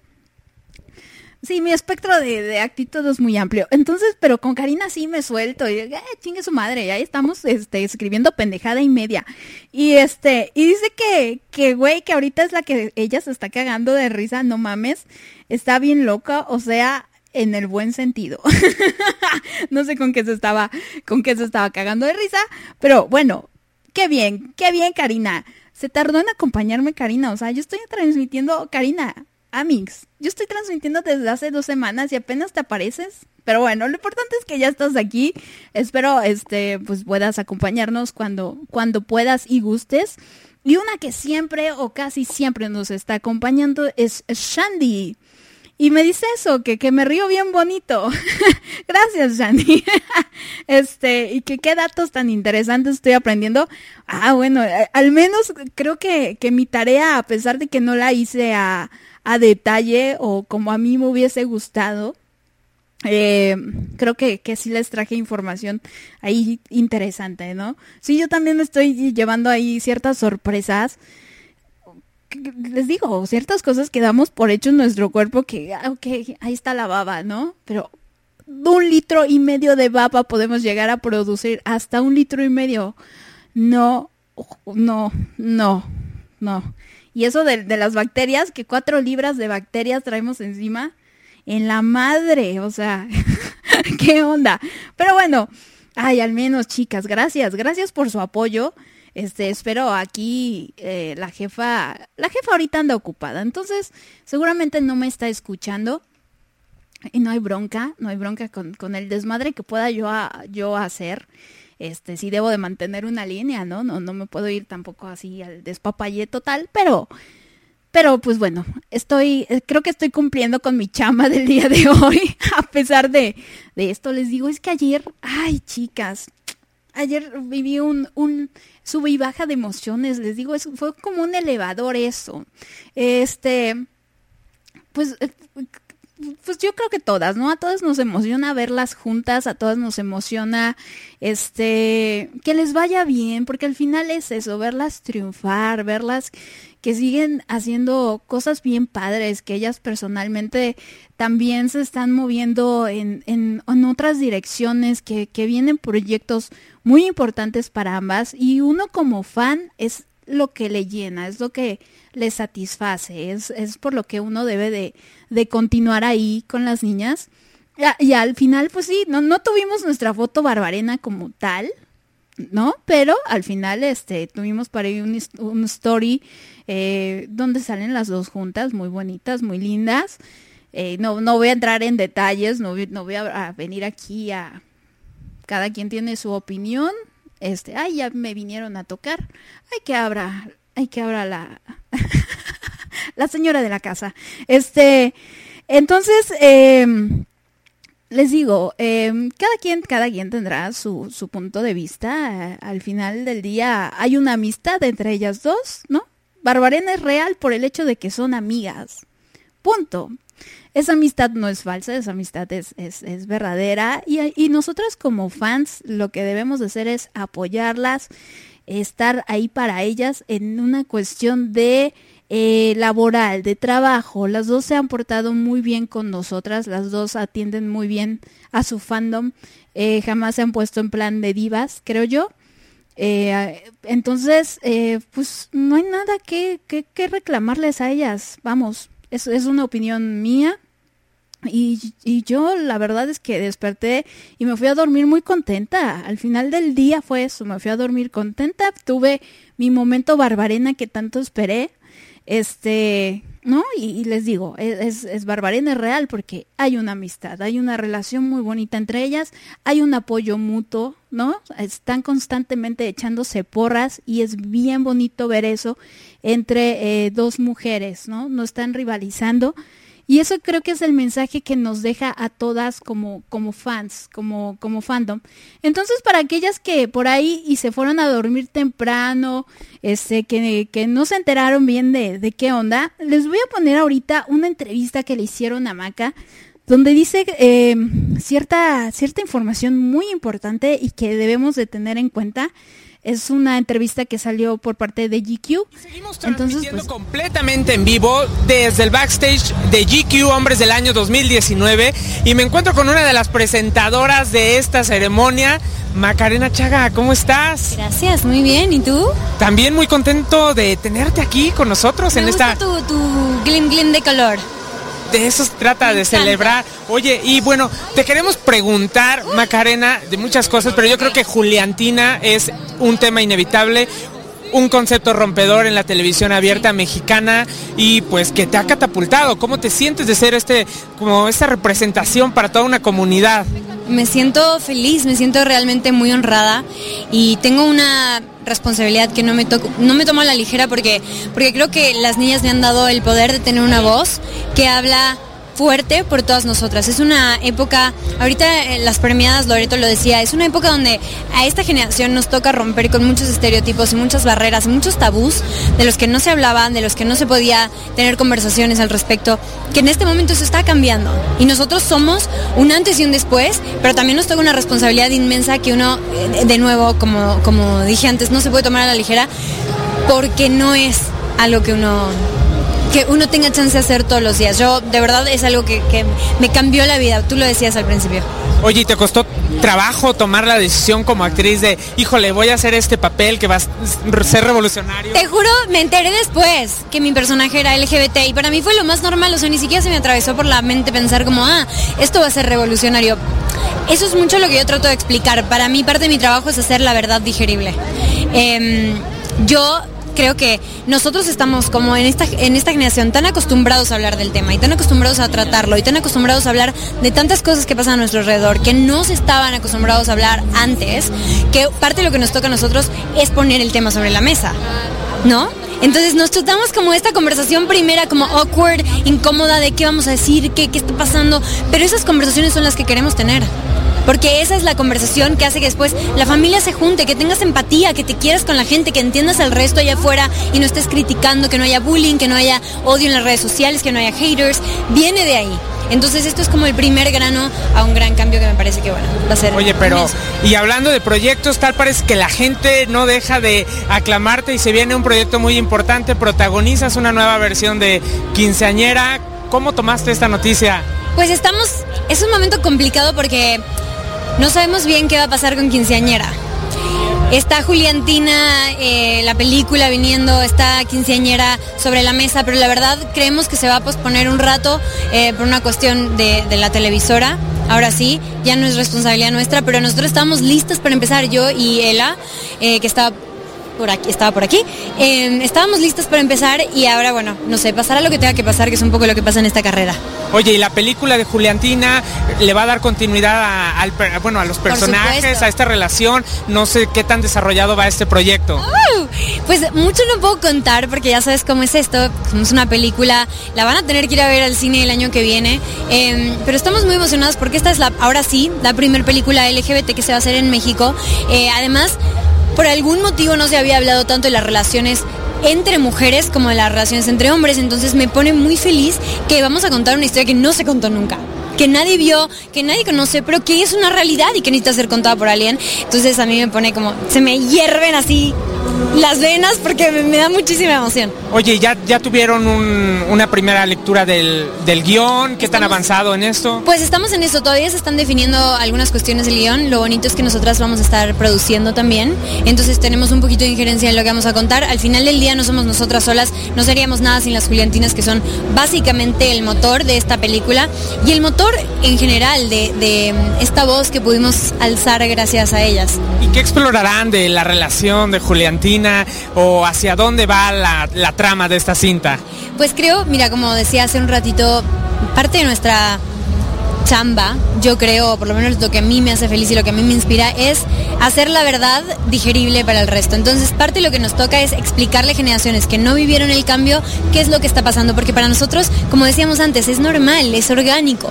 Sí, mi espectro de, de actitud es muy amplio. Entonces, pero con Karina sí me suelto. Y, eh, chingue su madre, ahí estamos este, escribiendo pendejada y media. Y este, y dice que, que, güey, que ahorita es la que ella se está cagando de risa, no mames. Está bien loca, o sea, en el buen sentido. no sé con qué se estaba, con qué se estaba cagando de risa, pero bueno, qué bien, qué bien, Karina. Se tardó en acompañarme, Karina. O sea, yo estoy transmitiendo, Karina, Amix, yo estoy transmitiendo desde hace dos semanas y apenas te apareces. Pero bueno, lo importante es que ya estás aquí. Espero, este, pues puedas acompañarnos cuando, cuando puedas y gustes. Y una que siempre o casi siempre nos está acompañando es Shandy. Y me dice eso, que, que me río bien bonito. Gracias, Shandy. este, y que qué datos tan interesantes estoy aprendiendo. Ah, bueno, eh, al menos creo que, que mi tarea, a pesar de que no la hice a, a detalle o como a mí me hubiese gustado, eh, creo que, que sí les traje información ahí interesante, ¿no? Sí, yo también me estoy llevando ahí ciertas sorpresas. Les digo, ciertas cosas que damos por hecho en nuestro cuerpo que, ah, ok, ahí está la baba, ¿no? Pero un litro y medio de baba podemos llegar a producir hasta un litro y medio. No, no, no, no. Y eso de, de las bacterias, que cuatro libras de bacterias traemos encima en la madre, o sea, ¿qué onda? Pero bueno, ay, al menos chicas, gracias, gracias por su apoyo. Este, espero aquí eh, la jefa, la jefa ahorita anda ocupada, entonces seguramente no me está escuchando y no hay bronca, no hay bronca con, con el desmadre que pueda yo, a- yo hacer. Este, sí debo de mantener una línea, ¿no? No, no me puedo ir tampoco así al despapalle total, pero, pero pues bueno, estoy, eh, creo que estoy cumpliendo con mi chama del día de hoy, a pesar de, de esto. Les digo, es que ayer, ay chicas, ayer viví un, un sube y baja de emociones, les digo, es- fue como un elevador eso. Este, pues, eh, pues yo creo que todas, ¿no? A todas nos emociona verlas juntas, a todas nos emociona, este, que les vaya bien, porque al final es eso, verlas triunfar, verlas que siguen haciendo cosas bien padres, que ellas personalmente también se están moviendo en, en, en otras direcciones, que, que vienen proyectos muy importantes para ambas y uno como fan es lo que le llena, es lo que le satisface, es, es por lo que uno debe de, de continuar ahí con las niñas. Ya- Y, al final, pues sí, no, no tuvimos nuestra foto barbarena como tal, ¿no? Pero al final este tuvimos para ahí un, un story eh, donde salen las dos juntas, muy bonitas, muy lindas. Eh, no, no voy a entrar en detalles, no, no voy a, venir aquí a... Cada quien tiene su opinión. Este, ay, ya me vinieron a tocar. Ay, que abra, ay, que abra la... la señora de la casa. Este, entonces, em, les digo, eh, cada quien, cada quien tendrá su, su punto de vista. Eh, Al final del día hay una amistad entre ellas dos, ¿no? Barbarena es real por el hecho de que son amigas. Punto. Esa amistad no es falsa, esa amistad es, es, es verdadera. Y, y nosotras como fans lo que debemos de hacer es apoyarlas, estar ahí para ellas en una cuestión de eh, laboral, de trabajo. Las dos se han portado muy bien con nosotras, las dos atienden muy bien a su fandom, eh, jamás se han puesto en plan de divas, creo yo. Eh, entonces, eh, pues no hay nada que, que, reclamarles a ellas, vamos, es, es una opinión mía. Y, y yo la verdad es que desperté y me fui a dormir muy contenta. Al final del día fue eso, me fui a dormir contenta. Tuve mi momento barbarena que tanto esperé. Este, ¿no? Y, y les digo, es, es, es Barbarena es real porque hay una amistad, hay una relación muy bonita entre ellas, hay un apoyo mutuo, ¿no? Están constantemente echándose porras y es bien bonito ver eso entre eh, dos mujeres, ¿no? No están rivalizando. Y eso creo que es el mensaje que nos deja a todas como, como fans, como, como fandom. Entonces, para aquellas que por ahí y se fueron a dormir temprano, este, que, que no se enteraron bien de, de qué onda, les voy a poner ahorita una entrevista que le hicieron a Maca, donde dice eh, cierta, cierta información muy importante y que debemos de tener en cuenta. Es una entrevista que salió por parte de GQ. Entonces, pues, completamente en vivo desde el backstage de GQ Hombres del año 2019 y me encuentro con una de las presentadoras de esta ceremonia, Macarena Chaga, ¿cómo estás? Gracias, muy bien. ¿Y tú? También muy contento de tenerte aquí con nosotros Me en gusta esta... tu, tu glim glim de color. De eso se trata, de celebrar. Oye, y bueno, te queremos preguntar, Macarena, de muchas cosas, pero yo creo que Juliantina es un tema inevitable, un concepto rompedor en la televisión abierta mexicana y pues que te ha catapultado. ¿Cómo te sientes de ser este, como esta representación para toda una comunidad? Me siento feliz, me siento realmente muy honrada y tengo una responsabilidad que no me, no me tomo a la ligera porque, porque creo que las niñas me han dado el poder de tener una voz que habla fuerte por todas nosotras. Es una época, ahorita eh, las premiadas, Loreto lo decía, es una época donde a esta generación nos toca romper con muchos estereotipos y muchas barreras muchos tabús de los que no se hablaban, de los que no se podía tener conversaciones al respecto, que en este momento se está cambiando. Y nosotros somos un antes y un después, pero también nos toca una responsabilidad inmensa que uno, eh, de nuevo, como, como dije antes, no se puede tomar a la ligera porque no es algo que uno que uno tenga chance de hacer todos los días. Yo, de verdad, es algo que, que me cambió la vida. Tú lo decías al principio. Oye, ¿y te costó trabajo tomar la decisión como actriz de, híjole, voy a hacer este papel que va a ser revolucionario? Te juro, me enteré después que mi personaje era LGBT y para mí fue lo más normal, o sea, ni siquiera se me atravesó por la mente pensar como, ah, esto va a ser revolucionario. Eso es mucho lo que yo trato de explicar. Para mí parte de mi trabajo es hacer la verdad digerible. Em, yo creo que nosotros estamos como en esta, en esta generación tan acostumbrados a hablar del tema y tan acostumbrados a tratarlo y tan acostumbrados a hablar de tantas cosas que pasan a nuestro alrededor que no se estaban acostumbrados a hablar antes, que parte de lo que nos toca a nosotros es poner el tema sobre la mesa, ¿no? Entonces nos tratamos como esta conversación primera, como awkward, incómoda, de qué vamos a decir, qué, qué está pasando, pero esas conversaciones son las que queremos tener. Porque esa es la conversación que hace que después la familia se junte, que tengas empatía, que te quieras con la gente, que entiendas al resto allá afuera y no estés criticando, que no haya bullying, que no haya odio en las redes sociales, que no haya haters. Viene de ahí. Entonces esto es como el primer grano a un gran cambio que me parece que bueno, va a ser. Oye, pero inmenso. y hablando de proyectos, tal parece que la gente no deja de aclamarte y se viene un proyecto muy importante, protagonizas una nueva versión de Quinceañera. ¿Cómo tomaste esta noticia? Pues estamos, es un momento complicado porque no sabemos bien qué va a pasar con Quinceañera. Está Juliantina, eh, la película viniendo, está Quinceañera sobre la mesa, pero la verdad creemos que se va a posponer un rato eh, por una cuestión de, de la televisora. Ahora sí, ya no es responsabilidad nuestra, pero nosotros estábamos listos para empezar, yo y Ela, eh, que estaba por aquí, estaba por aquí. Eh, estábamos listos para empezar y ahora, bueno, no sé, pasará lo que tenga que pasar, que es un poco lo que pasa en esta carrera. Oye, y la película de Juliantina le va a dar continuidad a, al bueno, a los personajes, a esta relación. No sé qué tan desarrollado va este proyecto. Pues mucho no puedo contar porque ya sabes cómo es esto. Es una película, la van a tener que ir a ver al cine el año que viene. Eh, pero estamos muy emocionados porque esta es la, ahora sí, la primera película LGBT que se va a hacer en México. Eh, además, por algún motivo no se había hablado tanto de las relaciones entre mujeres como de las relaciones entre hombres, entonces me pone muy feliz que vamos a contar una historia que no se contó nunca que nadie vio, que nadie conoce, pero que es una realidad y que necesita ser contada por alguien. Entonces a mí me pone como, se me hierven así las venas porque me, me da muchísima emoción. Oye, ¿ya, ya tuvieron un- una primera lectura del, del guion? ¿Qué tan avanzado en esto? Pues estamos en eso, todavía se están definiendo algunas cuestiones del guion. Lo bonito es que nosotras vamos a estar produciendo también. Entonces tenemos un poquito de injerencia en lo que vamos a contar. Al final del día no somos nosotras solas, no seríamos nada sin las Juliantinas que son básicamente el motor de esta película y el motor en general de, de esta voz que pudimos alzar gracias a ellas. ¿Y qué explorarán de la relación de Juliantina o hacia dónde va la, la trama de esta cinta? Pues creo, mira, como decía hace un ratito, parte de nuestra chamba, yo creo, por lo menos lo que a mí me hace feliz y lo que a mí me inspira, es hacer la verdad digerible para el resto. Entonces, parte de lo que nos toca es explicarle a generaciones que no vivieron el cambio qué es lo que está pasando, porque para nosotros, como decíamos antes, es normal, es orgánico.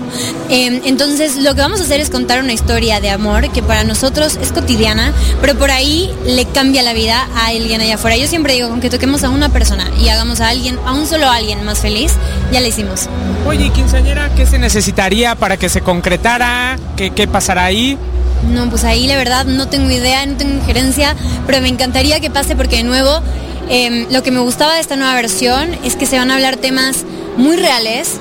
Eh, entonces, lo que vamos a hacer es contar una historia de amor que para nosotros es cotidiana, pero por ahí le cambia la vida a alguien allá afuera. Yo siempre digo, con que toquemos a una persona y hagamos a alguien, a un solo alguien más feliz, ya la hicimos. Oye, ¿y quinceañera, ¿qué se necesitaría para que se concretara? ¿Qué, qué pasará ahí? No, pues ahí la verdad no tengo idea, no tengo injerencia, pero me encantaría que pase porque de nuevo eh, lo que me gustaba de esta nueva versión es que se van a hablar temas muy reales.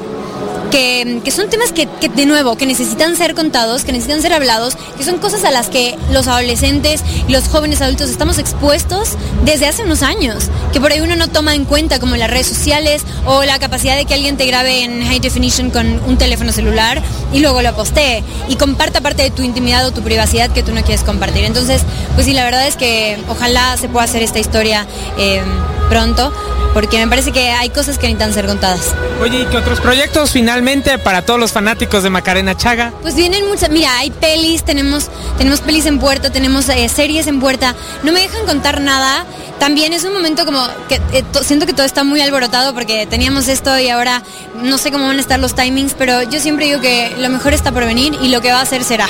Que, son temas que, que, de nuevo, que necesitan ser contados, que necesitan ser hablados, que son cosas a las que los adolescentes y los jóvenes adultos estamos expuestos desde hace unos años, que por ahí uno no toma en cuenta como las redes sociales o la capacidad de que alguien te grabe en high definition con un teléfono celular y luego lo postee y comparta parte de tu intimidad o tu privacidad que tú no quieres compartir. Entonces, pues sí, la verdad es que ojalá se pueda hacer esta historia eh, pronto, porque me parece que hay cosas que necesitan ser contadas. Oye, ¿y qué otros proyectos finalmente para todos los fanáticos de Macarena Chaga? Pues vienen muchas, mira, hay pelis, tenemos, tenemos pelis en puerta, tenemos eh, series en puerta, no me dejan contar nada. También es un momento como que eh, to- siento que todo está muy alborotado porque teníamos esto y ahora no sé cómo van a estar los timings, pero yo siempre digo que lo mejor está por venir y lo que va a ser será.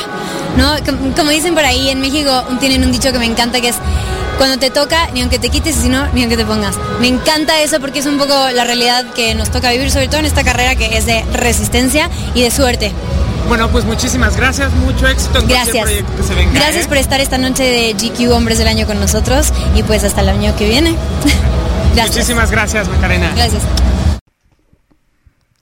¿no? Com- Como dicen por ahí en México, tienen un dicho que me encanta que es cuando te toca, ni aunque te quites, y si no, ni aunque te pongas. Me encanta eso porque es un poco la realidad que nos toca vivir, sobre todo en esta carrera que es de resistencia y de suerte. Bueno, pues muchísimas gracias, mucho éxito en Gracias. proyecto que se venga. Gracias ¿eh? por estar esta noche de GQ Hombres del Año con nosotros y pues hasta el año que viene. Gracias. Muchísimas gracias, Macarena. Gracias.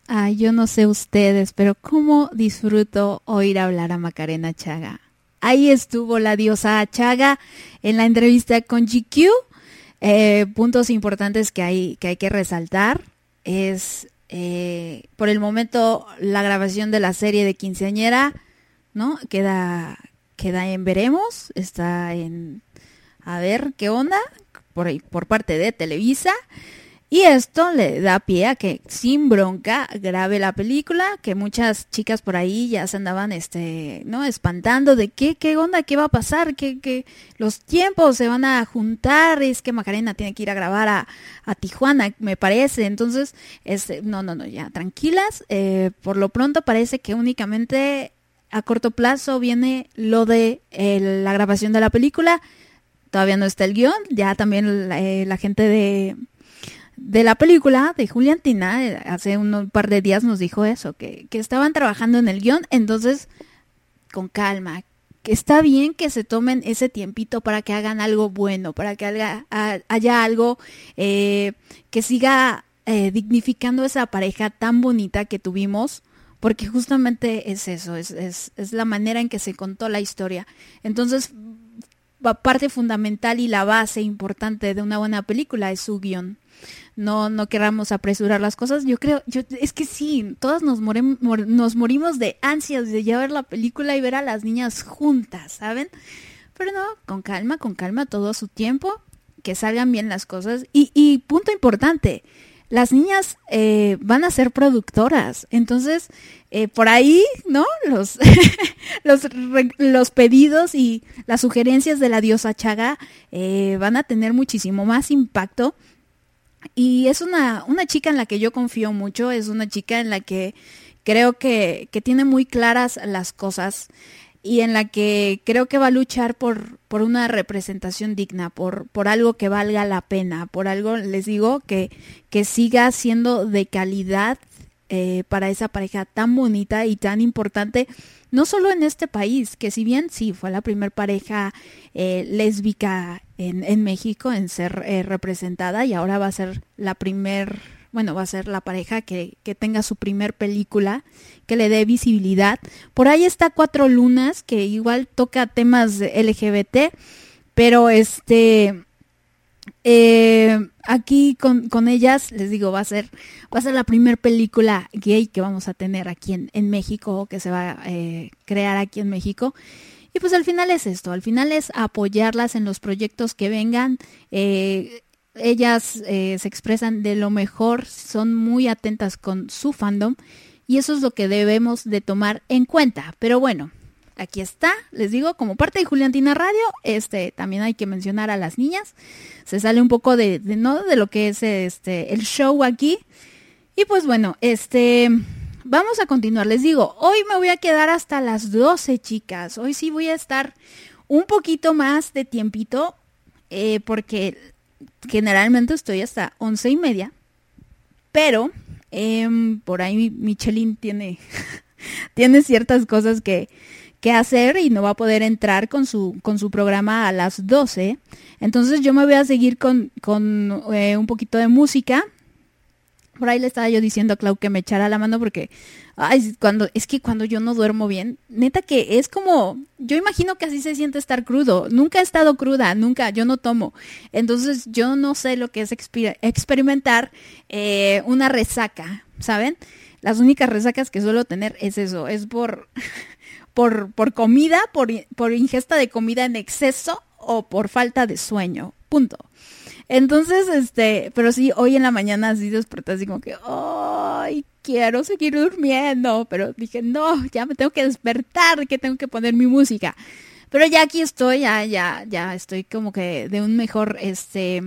Ay, yo no sé ustedes, pero cómo disfruto oír hablar a Macarena Chaga. ahí estuvo la diosa Chaga en la entrevista con GQ. Eh, puntos importantes que hay que, hay que resaltar es, eh, por el momento, la grabación de la serie de Quinceañera, ¿no? Queda, queda en veremos, está en a ver qué onda por, por parte de Televisa. Y esto le da pie a que sin bronca grabe la película, que muchas chicas por ahí ya se andaban este, ¿no? espantando de qué, qué onda, qué va a pasar, que, que los tiempos se van a juntar, es que Macarena tiene que ir a grabar a, a Tijuana, me parece. Entonces, este, no, no, no, ya, tranquilas. eh, por lo pronto parece que únicamente a corto plazo viene lo de la grabación de la película. Todavía no está el guion, ya también eh, la gente de de la película de Juliantina, eh, hace un par de días nos dijo eso, que, que estaban trabajando en el guion, entonces con calma, que está bien que se tomen ese tiempito para que hagan algo bueno, para que haya algo eh, que siga eh, dignificando esa pareja tan bonita que tuvimos, porque justamente es eso, es, es, es la manera en que se contó la historia. Entonces, pa- parte fundamental y la base importante de una buena película es su guion no no queramos apresurar las cosas. Yo creo, yo es que sí, todas nos morem- mor- nos morimos de ansias de ya ver la película y ver a las niñas juntas, ¿saben? Pero no, con calma, con calma, todo a su tiempo, que salgan bien las cosas. Y, y punto importante, las niñas eh, van a ser productoras, entonces eh, por ahí, ¿no? Los, los, los pedidos y las sugerencias de la diosa Chaga eh, van a tener muchísimo más impacto. Y es una, una chica en la que yo confío mucho, es una chica en la que creo que, que tiene muy claras las cosas y en la que creo que va a luchar por, por una representación digna, por, por algo que valga la pena, por algo, les digo, que, que siga siendo de calidad eh, para esa pareja tan bonita y tan importante, no solo en este país, que si bien sí fue la primera pareja eh, lésbica en, en México en ser eh, representada y ahora va a ser la primer, bueno, va a ser la pareja que, que tenga su primer película, que le dé visibilidad. Por ahí está Cuatro Lunas, que igual toca temas LGBT, pero este... Eh, aquí con, con ellas, les digo, va a ser, va a ser la primer película gay que vamos a tener aquí en, México, que se va a eh, crear aquí en México. Y pues al final es esto, al final es apoyarlas en los proyectos que vengan. Eh, ellas eh, se expresan de lo mejor, son muy atentas con su fandom y eso es lo que debemos de tomar en cuenta. Pero bueno, aquí está, les digo, como parte de Juliantina Radio, este también hay que mencionar a las niñas. Se sale un poco de, de no de lo que es este el show aquí. Y pues bueno, este vamos a continuar. Les digo, hoy me voy a quedar hasta las 12, chicas. Hoy sí voy a estar un poquito más de tiempito, eh, porque generalmente estoy hasta once y media. Pero em, por ahí Michelin tiene, tiene ciertas cosas que, que hacer y no va a poder entrar con su, con su programa a las 12. Entonces yo me voy a seguir con, con eh, un poquito de música. Por ahí le estaba yo diciendo a Clau que me echara la mano porque ay, cuando es que cuando yo no duermo bien, neta que es como yo imagino que así se siente estar crudo. Nunca he estado cruda, nunca, yo no tomo. Entonces yo no sé lo que es exper- experimentar eh, una resaca, ¿saben? Las únicas resacas que suelo tener es eso, es por por, comida, por, por ingesta de comida en exceso o por falta de sueño. Punto. Entonces, este, pero sí, hoy en la mañana así desperté así como que, ay, quiero seguir durmiendo. Pero dije, no, ya me tengo que despertar, que tengo que poner mi música. Pero ya aquí estoy, ya, ya, ya estoy como que de un mejor, este,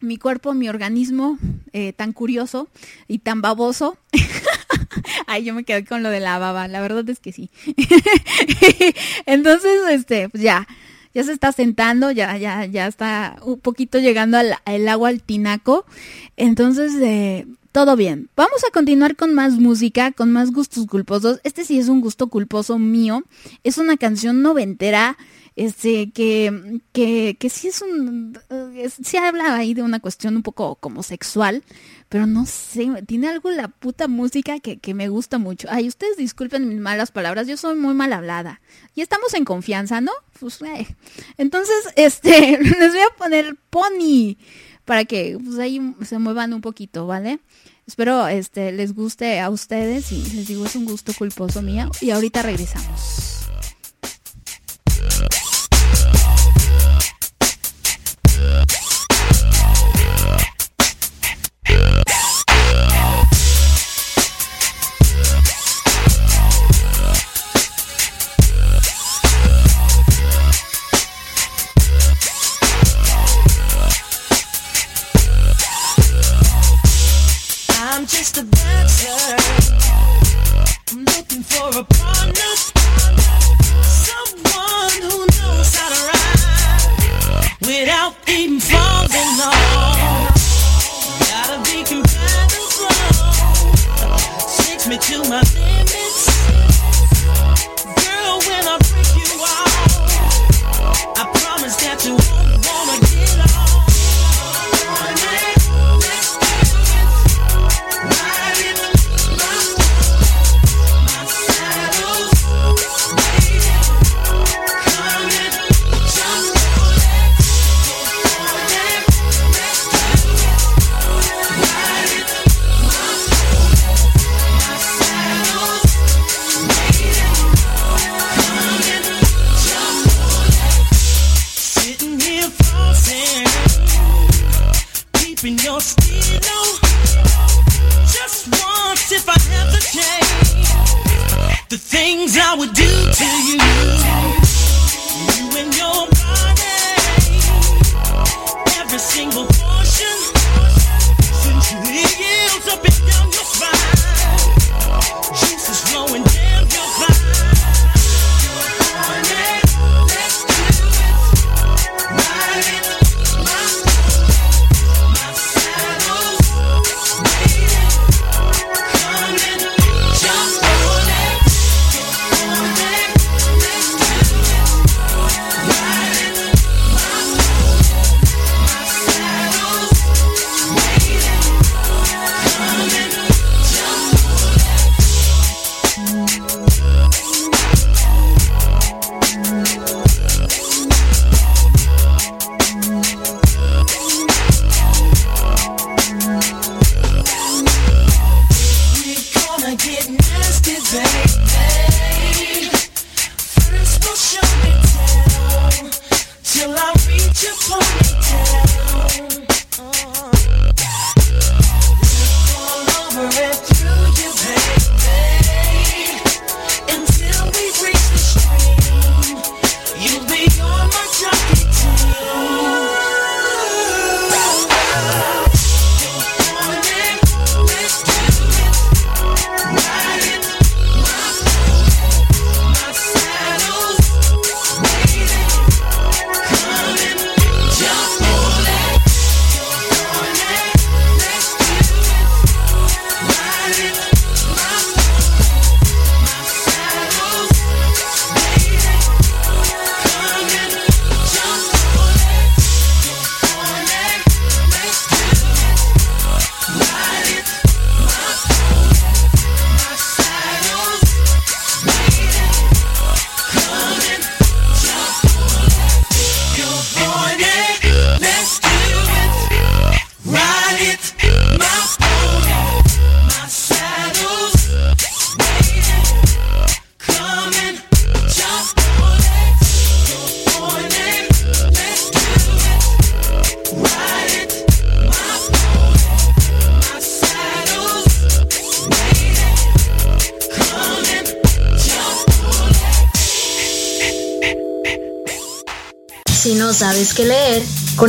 mi cuerpo, mi organismo, eh, tan curioso y tan baboso. Ay, yo me quedé con lo de la baba, la verdad es que sí. Entonces, este, pues ya, ya se está sentando, ya, ya, ya está un poquito llegando al, agua al tinaco. Entonces, eh, todo bien. Vamos a continuar con más música, con más gustos culposos. Este sí es un gusto culposo mío. Es una canción noventera este, que, que, que sí es un, eh, se sí habla ahí de una cuestión un poco como sexual, pero no sé, tiene algo la puta música que, que me gusta mucho. Ay, ustedes disculpen mis malas palabras, yo soy muy mal hablada. Y estamos en confianza, ¿no? Pues, eh. Entonces, este, les voy a poner Pony para que pues, ahí se muevan un poquito, ¿vale? Espero este, les guste a ustedes y les digo es un gusto culposo mío y ahorita regresamos. Yeah.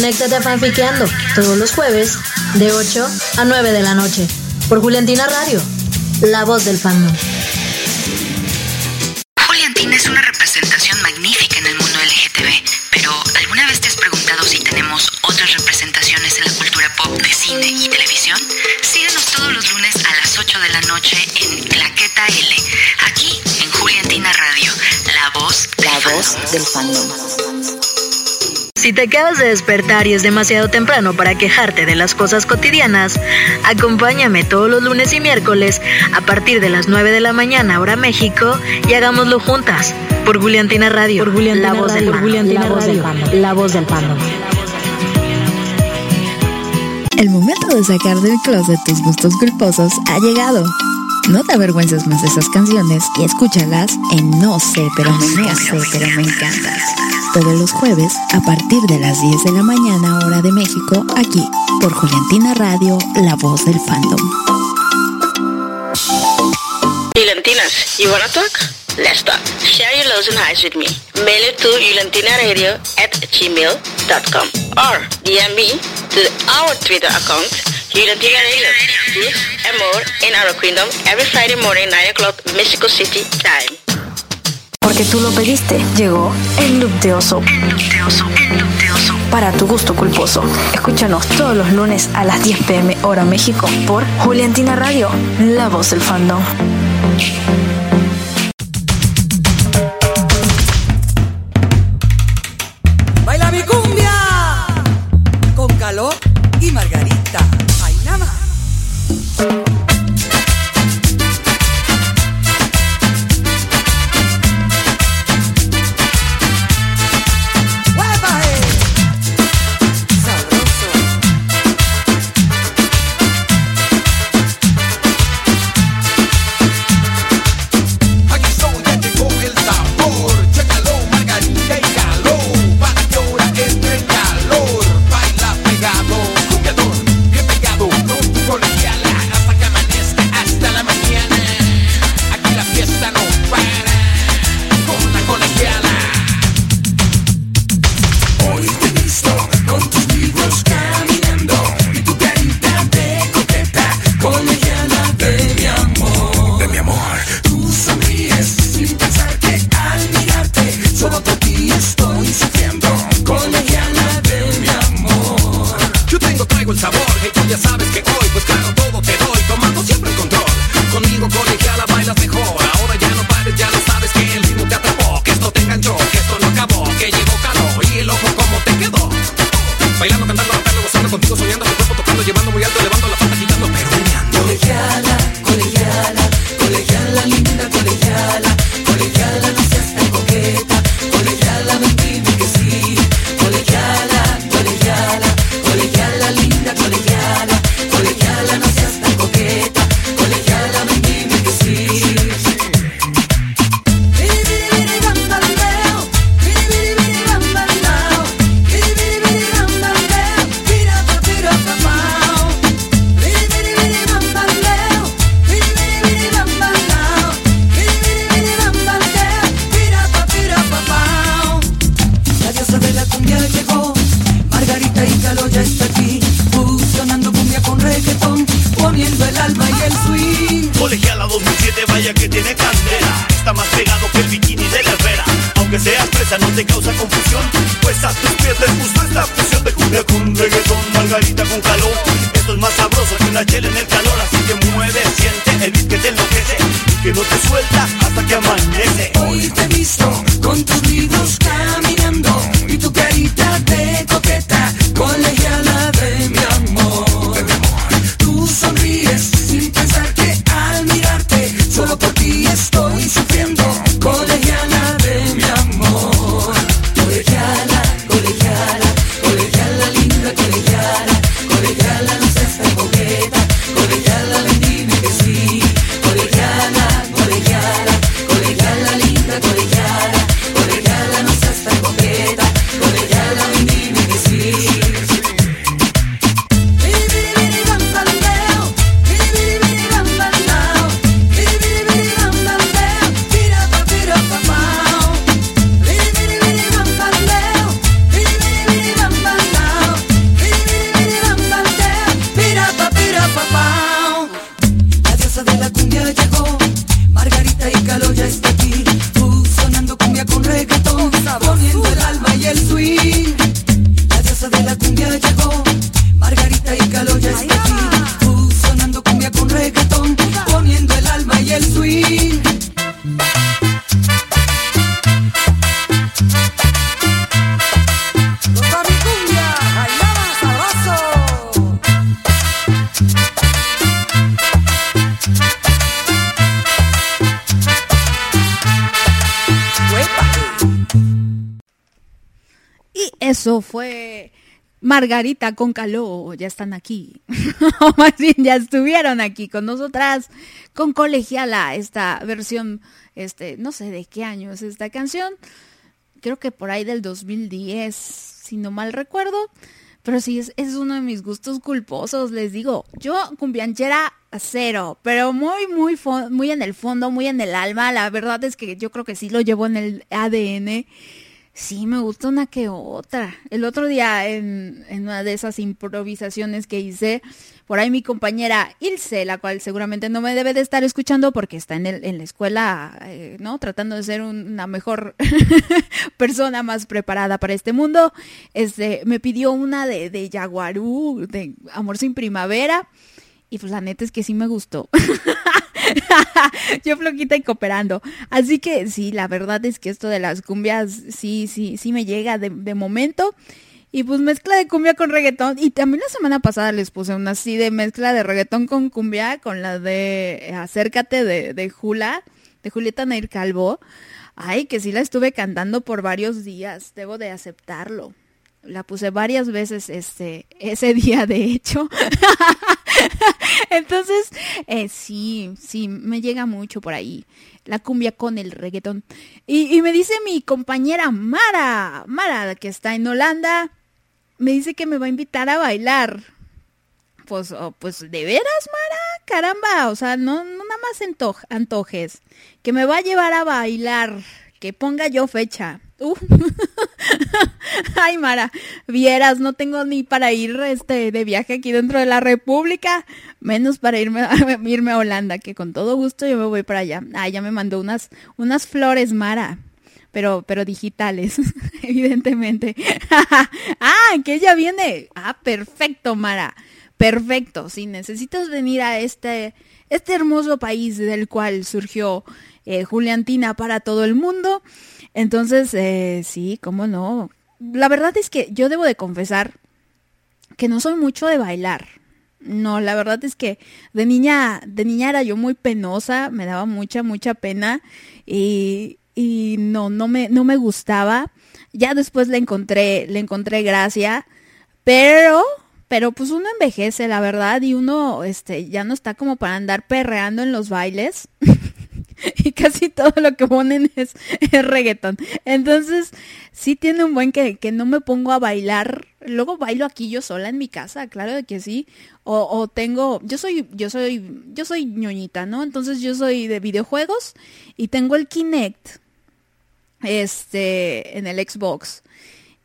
Conéctate a Fanfiqueando todos los jueves de 8 a 9 de la noche por Juliantina Radio, la voz del fandom. Si te acabas de despertar y es demasiado temprano para quejarte de las cosas cotidianas, acompáñame todos los lunes y miércoles a partir de las 9 de la mañana hora México y hagámoslo juntas por Juliantina Radio, por Juliantina la voz Radio, del Juliantina la, voz del la voz del. El momento de sacar del closet tus gustos culposos ha llegado. No te avergüences más de esas canciones y escúchalas en No sé, pero me, no pero me encantas todos los jueves a partir de las 10 de la mañana hora de México aquí por Juliantina Radio, la voz del fandom. Juliantinas, you wanna talk? Let's talk. Share your lows and highs with me. Mail it to juliantinaradio at gmail.com or DM me to our Twitter account Juliantina Radio. This and more in our kingdom every Friday morning 9 o'clock Mexico City time. Porque tú lo pediste, llegó el loop de oso. El loop de oso, el loop de oso. Para tu gusto culposo. Escúchanos todos los lunes a las 10 pm hora México por Juliantina Radio, la voz del fandom. Margarita con Caló, ya están aquí. o más bien ya estuvieron aquí con nosotras, con Colegiala, esta versión, este, no sé de qué año es esta canción. Creo que por ahí del 2010, si no mal recuerdo. Pero sí, es, es uno de mis gustos culposos, les digo. Yo cumbianchera cero, pero muy, muy, muy en el fondo, muy en el alma. La verdad es que yo creo que sí lo llevo en el ADN. Sí, me gusta una que otra. El otro día en, una de esas improvisaciones que hice, por ahí mi compañera Ilse, la cual seguramente no me debe de estar escuchando porque está en, el, en la escuela, eh, ¿no? Tratando de ser un- una mejor persona más preparada para este mundo, este, me pidió una de, de Yaguarú, de Amor sin Primavera. Y pues la neta es que sí me gustó. Yo floquita y cooperando. Así que sí, la verdad es que esto de las cumbias sí, sí, sí me llega de, de momento. Y pues mezcla de cumbia con reggaetón. Y también la semana pasada les puse una así de mezcla de reggaetón con cumbia, con la de eh, Acércate de, de Jula, de Julieta Nair Calvo. Ay, que sí la estuve cantando por varios días, debo de aceptarlo. La puse varias veces este, ese día, de hecho. Entonces, eh, sí, sí, me llega mucho por ahí. La cumbia con el reggaetón. Y, y me dice mi compañera Mara, Mara, que está en Holanda, me dice que me va a invitar a bailar. Pues, oh, pues, ¿de veras, Mara? Caramba, o sea, no, no nada más antoj- antojes. Que me va a llevar a bailar. Que ponga yo fecha. Uh. Ay, Mara, vieras, no tengo ni para ir este de viaje aquí dentro de la República, menos para irme a, irme a Holanda, que con todo gusto yo me voy para allá. Ah, ya me mandó unas unas flores, Mara. Pero pero digitales, evidentemente. ah, que ella viene. Ah, perfecto, Mara. Perfecto. Si necesitas venir a este este hermoso país del cual surgió eh, Juliantina para todo el mundo, entonces, eh, sí, cómo no. La verdad es que yo debo de confesar que no soy mucho de bailar. No, la verdad es que de niña, de niña era yo muy penosa, me daba mucha, mucha pena y, y no, no me, no me gustaba. Ya después le encontré, le encontré gracia, pero, pero pues uno envejece, la verdad, y uno, este, ya no está como para andar perreando en los bailes. casi todo lo que ponen es, es. Entonces, sí tiene un buen que, que no me pongo a bailar. Luego bailo aquí yo sola en mi casa, claro de que sí. O, o tengo, yo soy, yo soy, yo soy ñoñita, ¿no? Entonces yo soy de videojuegos y tengo el Kinect, este, en el Xbox.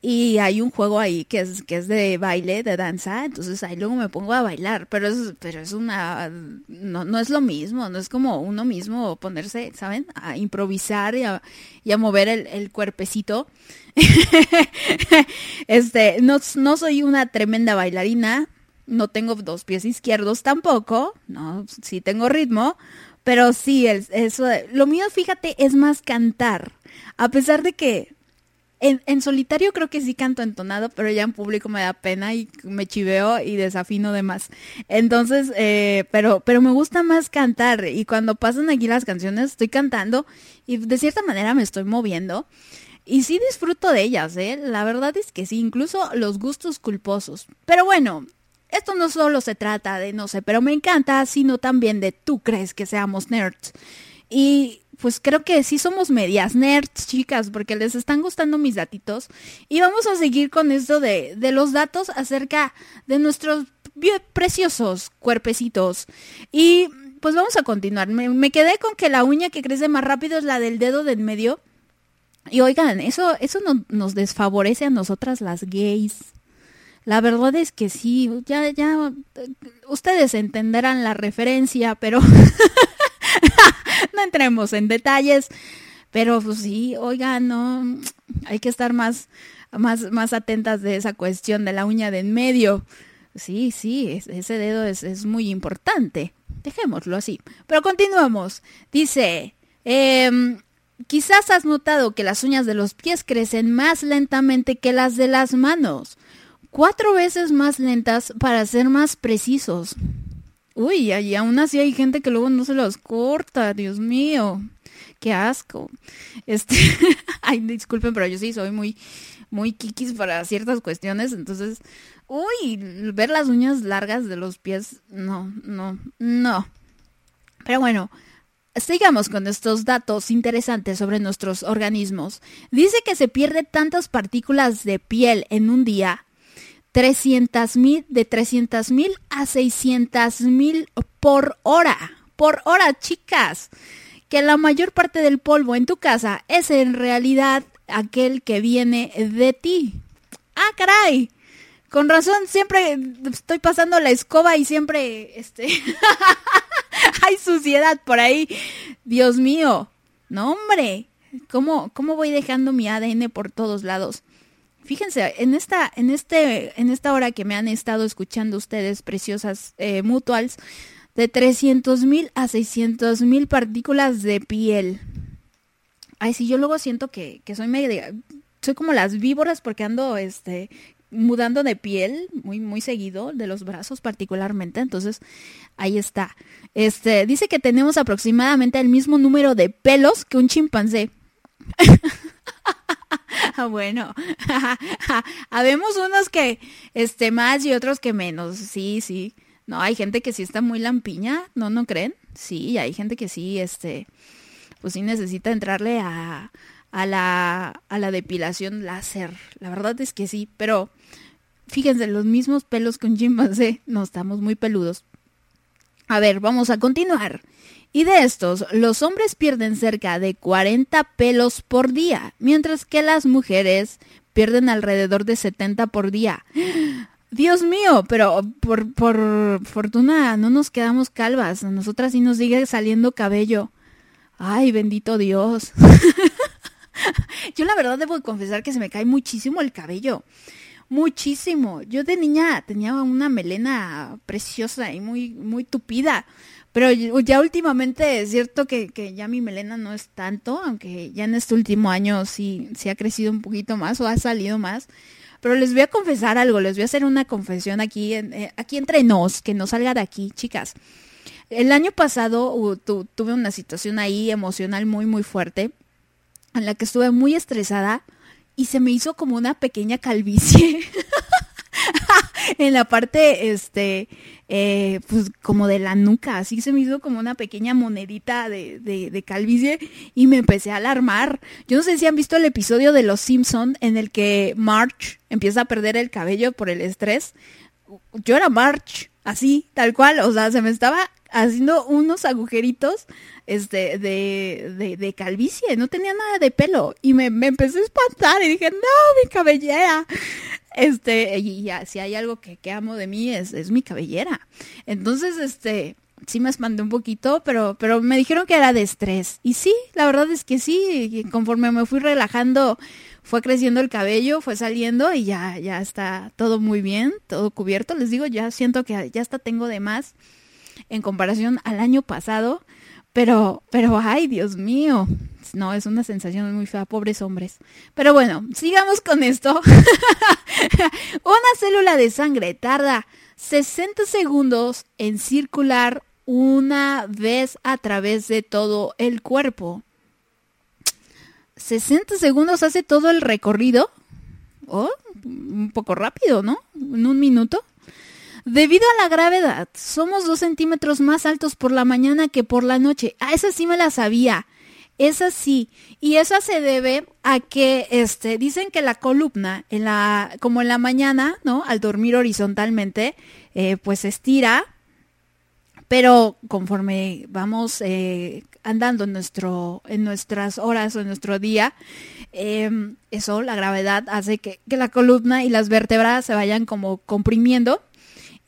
Y hay un juego ahí que es, que es de baile, de danza, entonces ahí luego me pongo a bailar, pero es, pero es una, no, no es lo mismo, no es como uno mismo ponerse, ¿saben? A improvisar y a, y a mover el, el cuerpecito. este, no, no soy una tremenda bailarina, no tengo dos pies izquierdos tampoco, no, sí tengo ritmo, pero sí, el- eso, lo mío, fíjate, es más cantar, a pesar de que en, en solitario creo que sí canto entonado, pero ya en público me da pena y me chiveo y desafino de más. Entonces, eh, pero, pero me gusta más cantar y cuando pasan aquí las canciones estoy cantando y de cierta manera me estoy moviendo. Y sí disfruto de ellas, ¿eh? La verdad es que sí, incluso los gustos culposos. Pero bueno, esto no solo se trata de no sé, pero me encanta, sino también de tú crees que seamos nerds. Y pues creo que sí somos medias nerds, chicas, porque les están gustando mis datitos. Y vamos a seguir con esto de, de los datos acerca de nuestros preciosos cuerpecitos. Y pues vamos a continuar. Me, quedé con que la uña que crece más rápido es la del dedo del medio. Y oigan, eso, eso no- nos desfavorece a nosotras las gays. La verdad es que sí, ya, ya, ustedes entenderán la referencia, pero no entremos en detalles. Pero pues sí, oigan, no, hay que estar más, más, más atentas de esa cuestión de la uña de en medio. Sí, sí, es- ese dedo es, es muy importante. Dejémoslo así. Pero continuamos. Dice, em, quizás has notado que las uñas de los pies crecen más lentamente que las de las manos. Cuatro veces más lentas para ser más precisos. Uy, y aún así hay gente que luego no se los corta, Dios mío. Qué asco. Este, ay, disculpen, pero yo sí soy muy, muy kikis para ciertas cuestiones, entonces, uy, ver las uñas largas de los pies, no, no, no. Pero bueno, sigamos con estos datos interesantes sobre nuestros organismos. Dice que se pierde tantas partículas de piel en un día 300 mil, de 300 mil a 600 mil por hora. Por hora, chicas. Que la mayor parte del polvo en tu casa es en realidad aquel que viene de ti. Ah, caray. Con razón, siempre estoy pasando la escoba y siempre, este, hay suciedad por ahí. Dios mío. No, hombre. ¿Cómo, ¿Cómo voy dejando mi ADN por todos lados? Fíjense, en esta, en este, en esta hora que me han estado escuchando ustedes, preciosas eh, mutuals, de 300 mil a 600 mil partículas de piel. Ay, sí, yo luego siento que, que soy media, soy como las víboras porque ando, este, mudando de piel muy, muy seguido, de los brazos particularmente. Entonces, ahí está. Este, dice que tenemos aproximadamente el mismo número de pelos que un chimpancé. Bueno, habemos unos que este más y otros que menos. Sí, sí. No, hay gente que sí está muy lampiña, ¿no no creen? Sí, hay gente que sí este pues sí necesita entrarle a a la a la depilación láser. La verdad es que sí, pero fíjense, los mismos pelos que un chimpancé, no estamos muy peludos. A ver, vamos a continuar. Y de estos, los hombres pierden cerca de 40 pelos por día, mientras que las mujeres pierden alrededor de 70 por día. Dios mío, pero por, por fortuna no nos quedamos calvas, nosotras sí nos sigue saliendo cabello. Ay, bendito Dios. Yo la verdad debo confesar que se me cae muchísimo el cabello. Muchísimo. Yo de niña tenía una melena preciosa y muy, muy tupida. Pero ya últimamente es cierto que, que, ya mi melena no es tanto, aunque ya en este último año sí, sí ha crecido un poquito más o ha salido más. Pero les voy a confesar algo, les voy a hacer una confesión aquí, eh, aquí entre nos, que no salga de aquí, chicas. El año pasado uh, tu, tuve una situación ahí emocional muy, muy fuerte, en la que estuve muy estresada y se me hizo como una pequeña calvicie. en la parte, este, eh, pues como de la nuca, así se me hizo como una pequeña monedita de, de, de, calvicie y me empecé a alarmar. Yo no sé si han visto el episodio de Los Simpson en el que March empieza a perder el cabello por el estrés. Yo era March, así, tal cual, o sea, se me estaba haciendo unos agujeritos este, de, de, de, calvicie, no tenía nada de pelo. Y me, me empecé a espantar y dije, no, mi cabellera. Este, y ya, si hay algo que, que amo de mí es, es, mi cabellera. Entonces, este, sí me espanté un poquito, pero, pero me dijeron que era de estrés. Y sí, la verdad es que sí, conforme me fui relajando, fue creciendo el cabello, fue saliendo y ya, ya está todo muy bien, todo cubierto. Les digo, ya siento que ya hasta tengo de más en comparación al año pasado. Pero, pero, ay, Dios mío. No, es una sensación muy fea, pobres hombres. Pero bueno, sigamos con esto. una célula de sangre tarda 60 segundos en circular una vez a través de todo el cuerpo. 60 segundos hace todo el recorrido. Oh, un poco rápido, ¿no? En un minuto. Debido a la gravedad, somos dos centímetros más altos por la mañana que por la noche. Ah, esa sí me la sabía. Esa sí. Y esa se debe a que, este, dicen que la columna, en la, como en la mañana, ¿no? Al dormir horizontalmente, eh, pues se estira. Pero conforme vamos eh, andando en, nuestro, en nuestras horas o en nuestro día, eh, eso, la gravedad hace que, que la columna y las vértebras se vayan como comprimiendo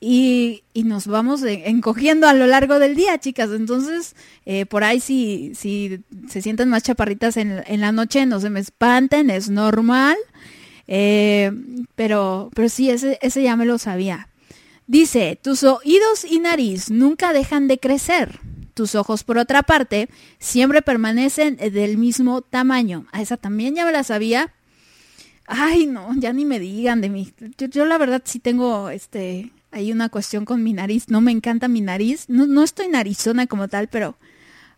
y, y, nos vamos encogiendo a lo largo del día, chicas. Entonces, eh, por ahí si, si se sienten más chaparritas en, en, la noche, no se me espanten, es normal. Eh, pero, pero sí, ese, ese ya me lo sabía. Dice, tus oídos y nariz nunca dejan de crecer. Tus ojos, por otra parte, siempre permanecen del mismo tamaño. A esa también ya me la sabía. Ay, no, ya ni me digan de mí. Yo, yo la verdad sí tengo este hay una cuestión con mi nariz. No me encanta mi nariz. No, no estoy narizona como tal, pero...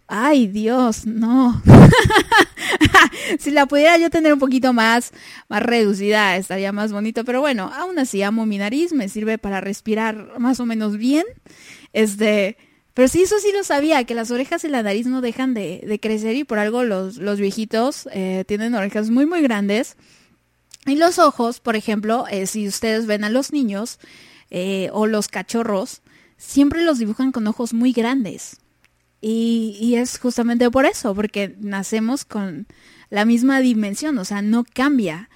Ay, Dios, no. si la pudiera yo tener un poquito más, más reducida, estaría más bonito. Pero bueno, aún así amo mi nariz, me sirve para respirar más o menos bien. Este, pero sí, eso sí lo sabía, que las orejas y la nariz no dejan de, crecer y por algo los, los viejitos eh, tienen orejas muy, muy grandes. Y los ojos, por ejemplo, eh, si ustedes ven a los niños eh, o los cachorros, siempre los dibujan con ojos muy grandes. Y, y es justamente por eso, porque nacemos con la misma dimensión, o sea, no cambia.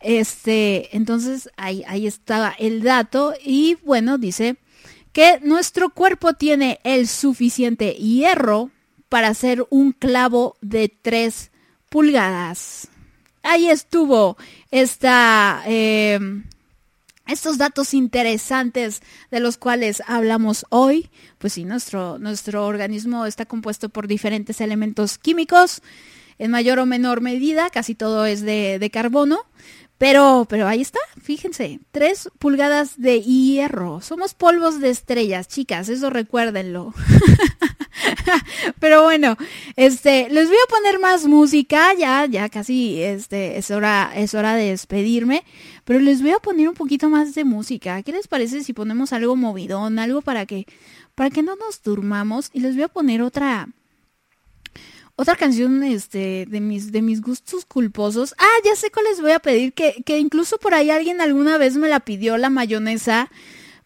Este, entonces ahí, ahí estaba el dato y bueno, dice que nuestro cuerpo tiene el suficiente hierro para hacer un clavo de 3 pulgadas. Ahí estuvo esta, eh, estos datos interesantes de los cuales hablamos hoy. Pues sí, nuestro, nuestro organismo está compuesto por diferentes elementos químicos, en mayor o menor medida, casi todo es de, de carbono. Pero, pero ahí está, fíjense, tres pulgadas de hierro. Somos polvos de estrellas, chicas, eso recuérdenlo. pero bueno, este, les voy a poner más música, ya, ya casi, este, es hora, es hora de despedirme. Pero les voy a poner un poquito más de música. ¿Qué les parece si ponemos algo movidón, algo para que, para que no nos durmamos? Y les voy a poner otra, otra canción este, de, mis, de mis gustos culposos. Ah, ya sé cuál les voy a pedir, que, que incluso por ahí alguien alguna vez me la pidió, la mayonesa.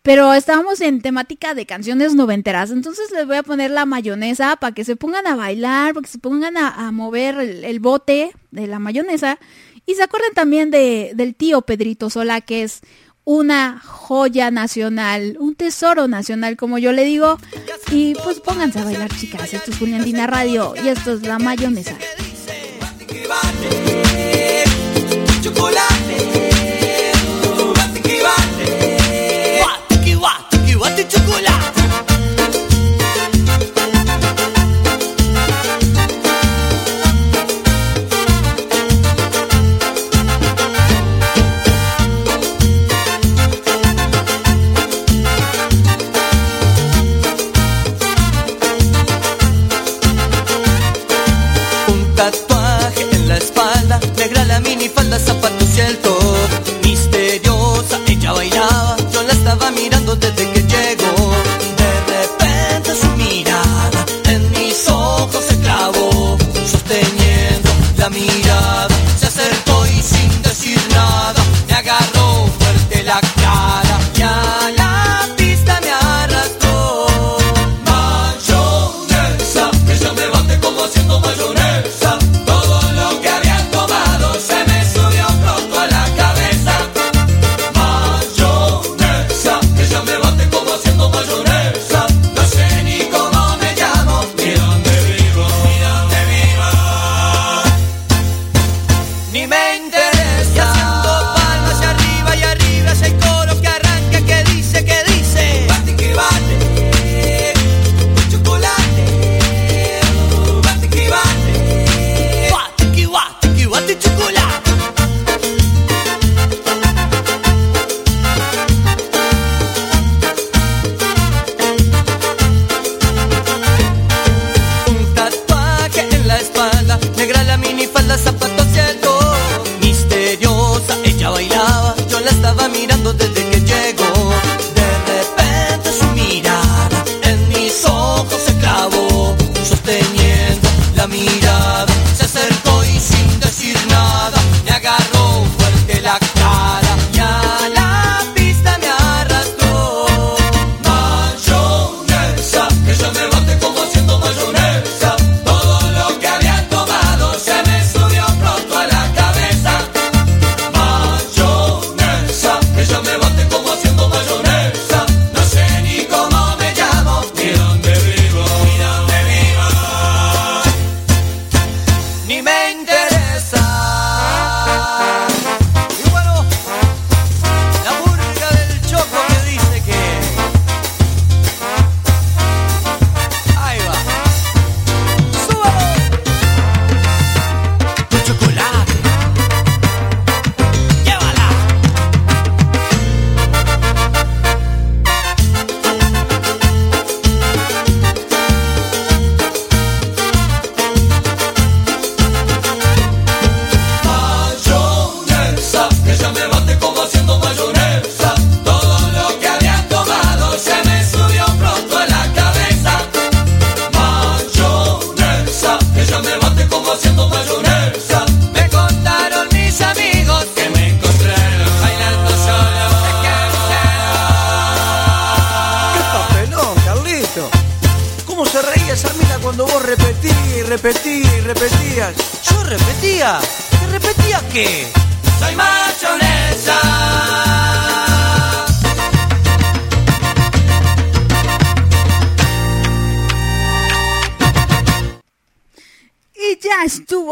Pero estábamos en temática de canciones noventeras, entonces les voy a poner la mayonesa para que se pongan a bailar, para que se pongan a, mover el, bote de la mayonesa. Y se acuerden también de, del tío Pedrito Sola, que es una joya nacional, un tesoro nacional, como yo le digo. Y pues pónganse a bailar, chicas. Esto es Juliantina Radio y esto es La Mayonesa.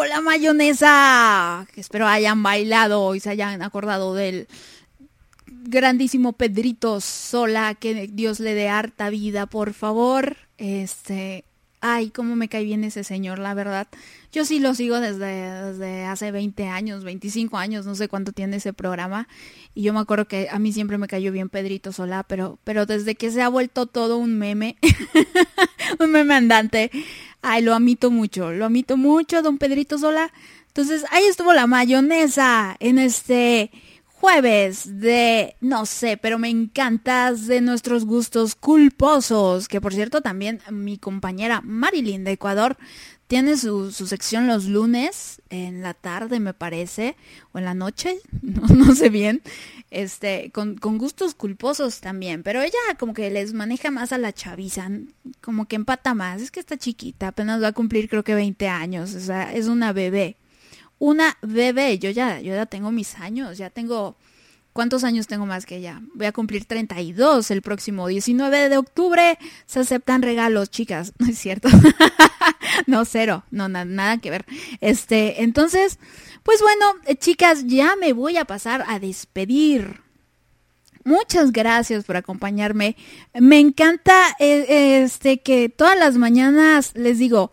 La mayonesa. Espero hayan bailado y se hayan acordado del grandísimo Pedrito Sola. Que Dios le dé harta vida, por favor. Este, ay, cómo me cae bien ese señor, la verdad. Yo sí lo sigo desde, desde hace 20 años, 25 años, no sé cuánto tiene ese programa. Y yo me acuerdo que a mí siempre me cayó bien Pedrito Sola, pero, pero desde que se ha vuelto todo un meme, un meme andante, ay, lo amito mucho, lo amito mucho, don Pedrito Sola. Entonces, ahí estuvo la mayonesa en este jueves de, no sé, pero me encantas de nuestros gustos culposos, que por cierto también mi compañera Marilyn de Ecuador tiene su, su sección los lunes en la tarde, me parece, o en la noche, no, no sé bien, este, con, con gustos culposos también, pero ella como que les maneja más a la chaviza, como que empata más, es que está chiquita, apenas va a cumplir creo que 20 años, o sea, es una bebé una bebé. Yo ya, yo ya tengo mis años, ya tengo... ¿Cuántos años tengo más que ella? Voy a cumplir 32 el próximo 19 de octubre. Se aceptan regalos, chicas. No es cierto. no, cero. No, na- nada que ver. Este, entonces, pues bueno, eh, chicas, ya me voy a pasar a despedir. Muchas gracias por acompañarme. Me encanta eh, este que todas las mañanas les digo,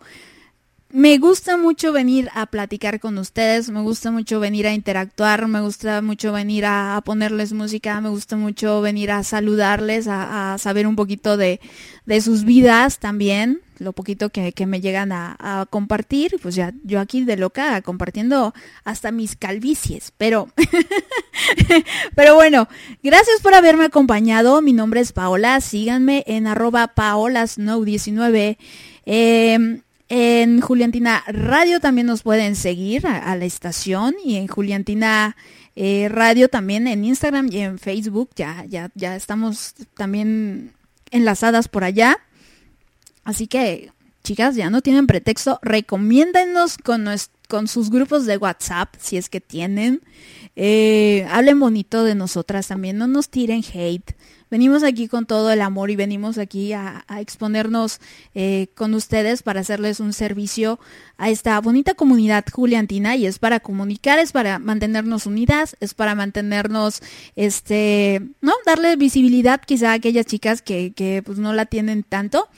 me gusta mucho venir a platicar con ustedes, me gusta mucho venir a interactuar, me gusta mucho venir a, ponerles música, me gusta mucho venir a saludarles, a, saber un poquito de, de sus vidas también, lo poquito que, me llegan a, compartir, pues ya yo aquí de loca compartiendo hasta mis calvicies, pero pero bueno, gracias por haberme acompañado. Mi nombre es Paola. Síganme en arroba paolasnow19. Eh, en Juliantina Radio también nos pueden seguir a, la estación y en Juliantina eh, Radio también en Instagram y en Facebook. Ya, ya, ya estamos también enlazadas por allá. Así que, chicas, ya no tienen pretexto. Recomiéndennos con, con sus grupos de WhatsApp, si es que tienen. Eh, hablen bonito de nosotras también, no nos tiren hate. Venimos aquí con todo el amor y venimos aquí a, exponernos eh, con ustedes para hacerles un servicio a esta bonita comunidad juliantina y es para comunicar, es para mantenernos unidas, es para mantenernos, este, no, darle visibilidad quizá a aquellas chicas que, que pues no la tienen tanto.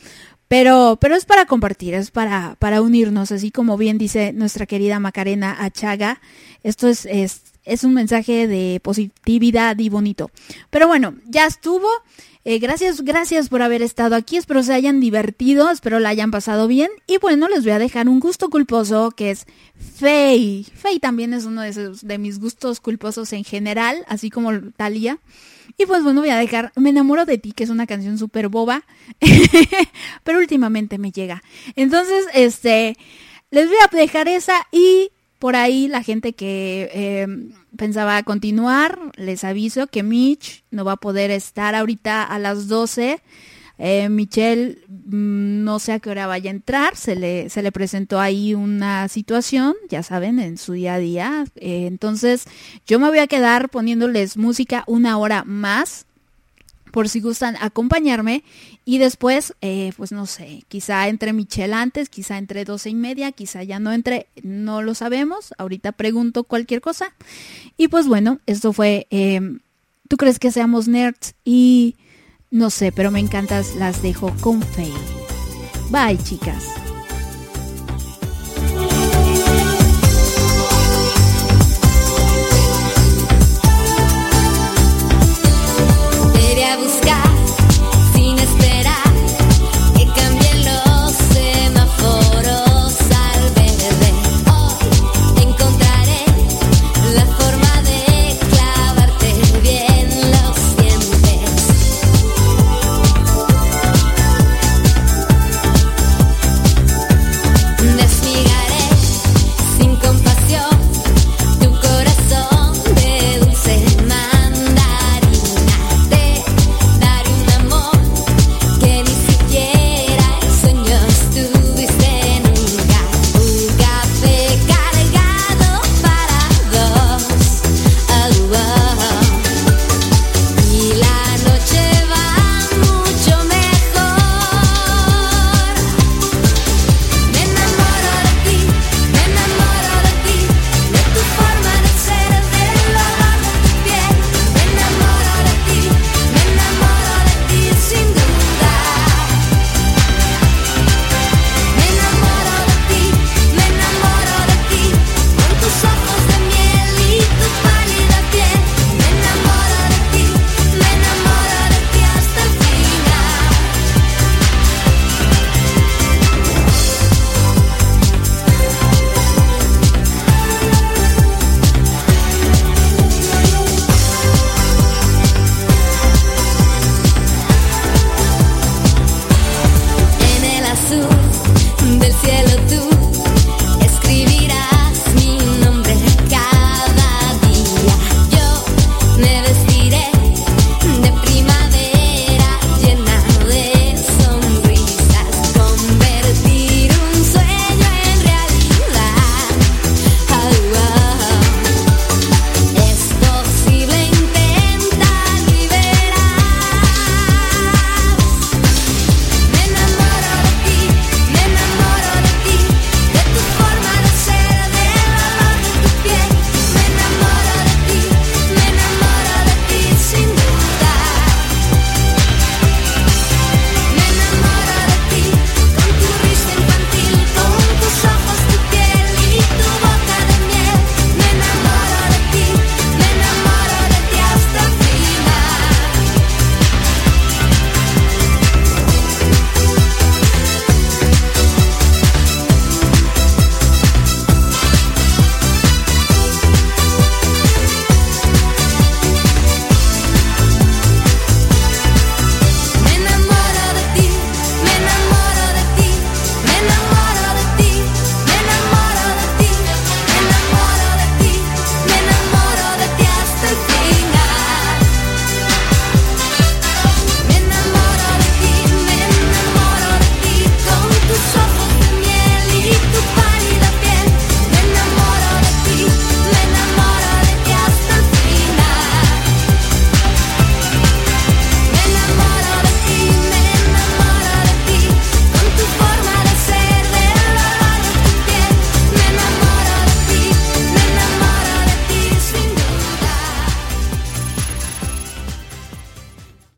Pero, pero es para compartir, es para, para unirnos, así como bien dice nuestra querida Macarena Achaga. Esto es, es, es un mensaje de positividad y bonito. Pero bueno, ya estuvo. Eh, gracias, gracias por haber estado aquí. Espero se hayan divertido, espero la hayan pasado bien. Y bueno, les voy a dejar un gusto culposo que es Faye. Faye también es uno de mis gustos culposos en general, así como Talia. Y pues bueno, voy a dejar Me enamoro de ti, que es una canción súper boba, pero últimamente me llega. Entonces, este, les voy a dejar esa y por ahí la gente que eh, pensaba continuar, les aviso que Mitch no va a poder estar ahorita a las 12. Eh, Michelle mm, no sé a qué hora vaya a entrar, se le, se le presentó ahí una situación, ya saben, en su día a día. Eh, entonces yo me voy a quedar poniéndoles música una hora más por si gustan acompañarme y después, eh, pues no sé, quizá entre Michelle antes, quizá entre doce y media, quizá ya no entre, no lo sabemos, ahorita pregunto cualquier cosa. Y pues bueno, esto fue, eh, ¿tú crees que seamos nerds? Y no sé, pero me encantas, las dejo con Faye. Bye chicas.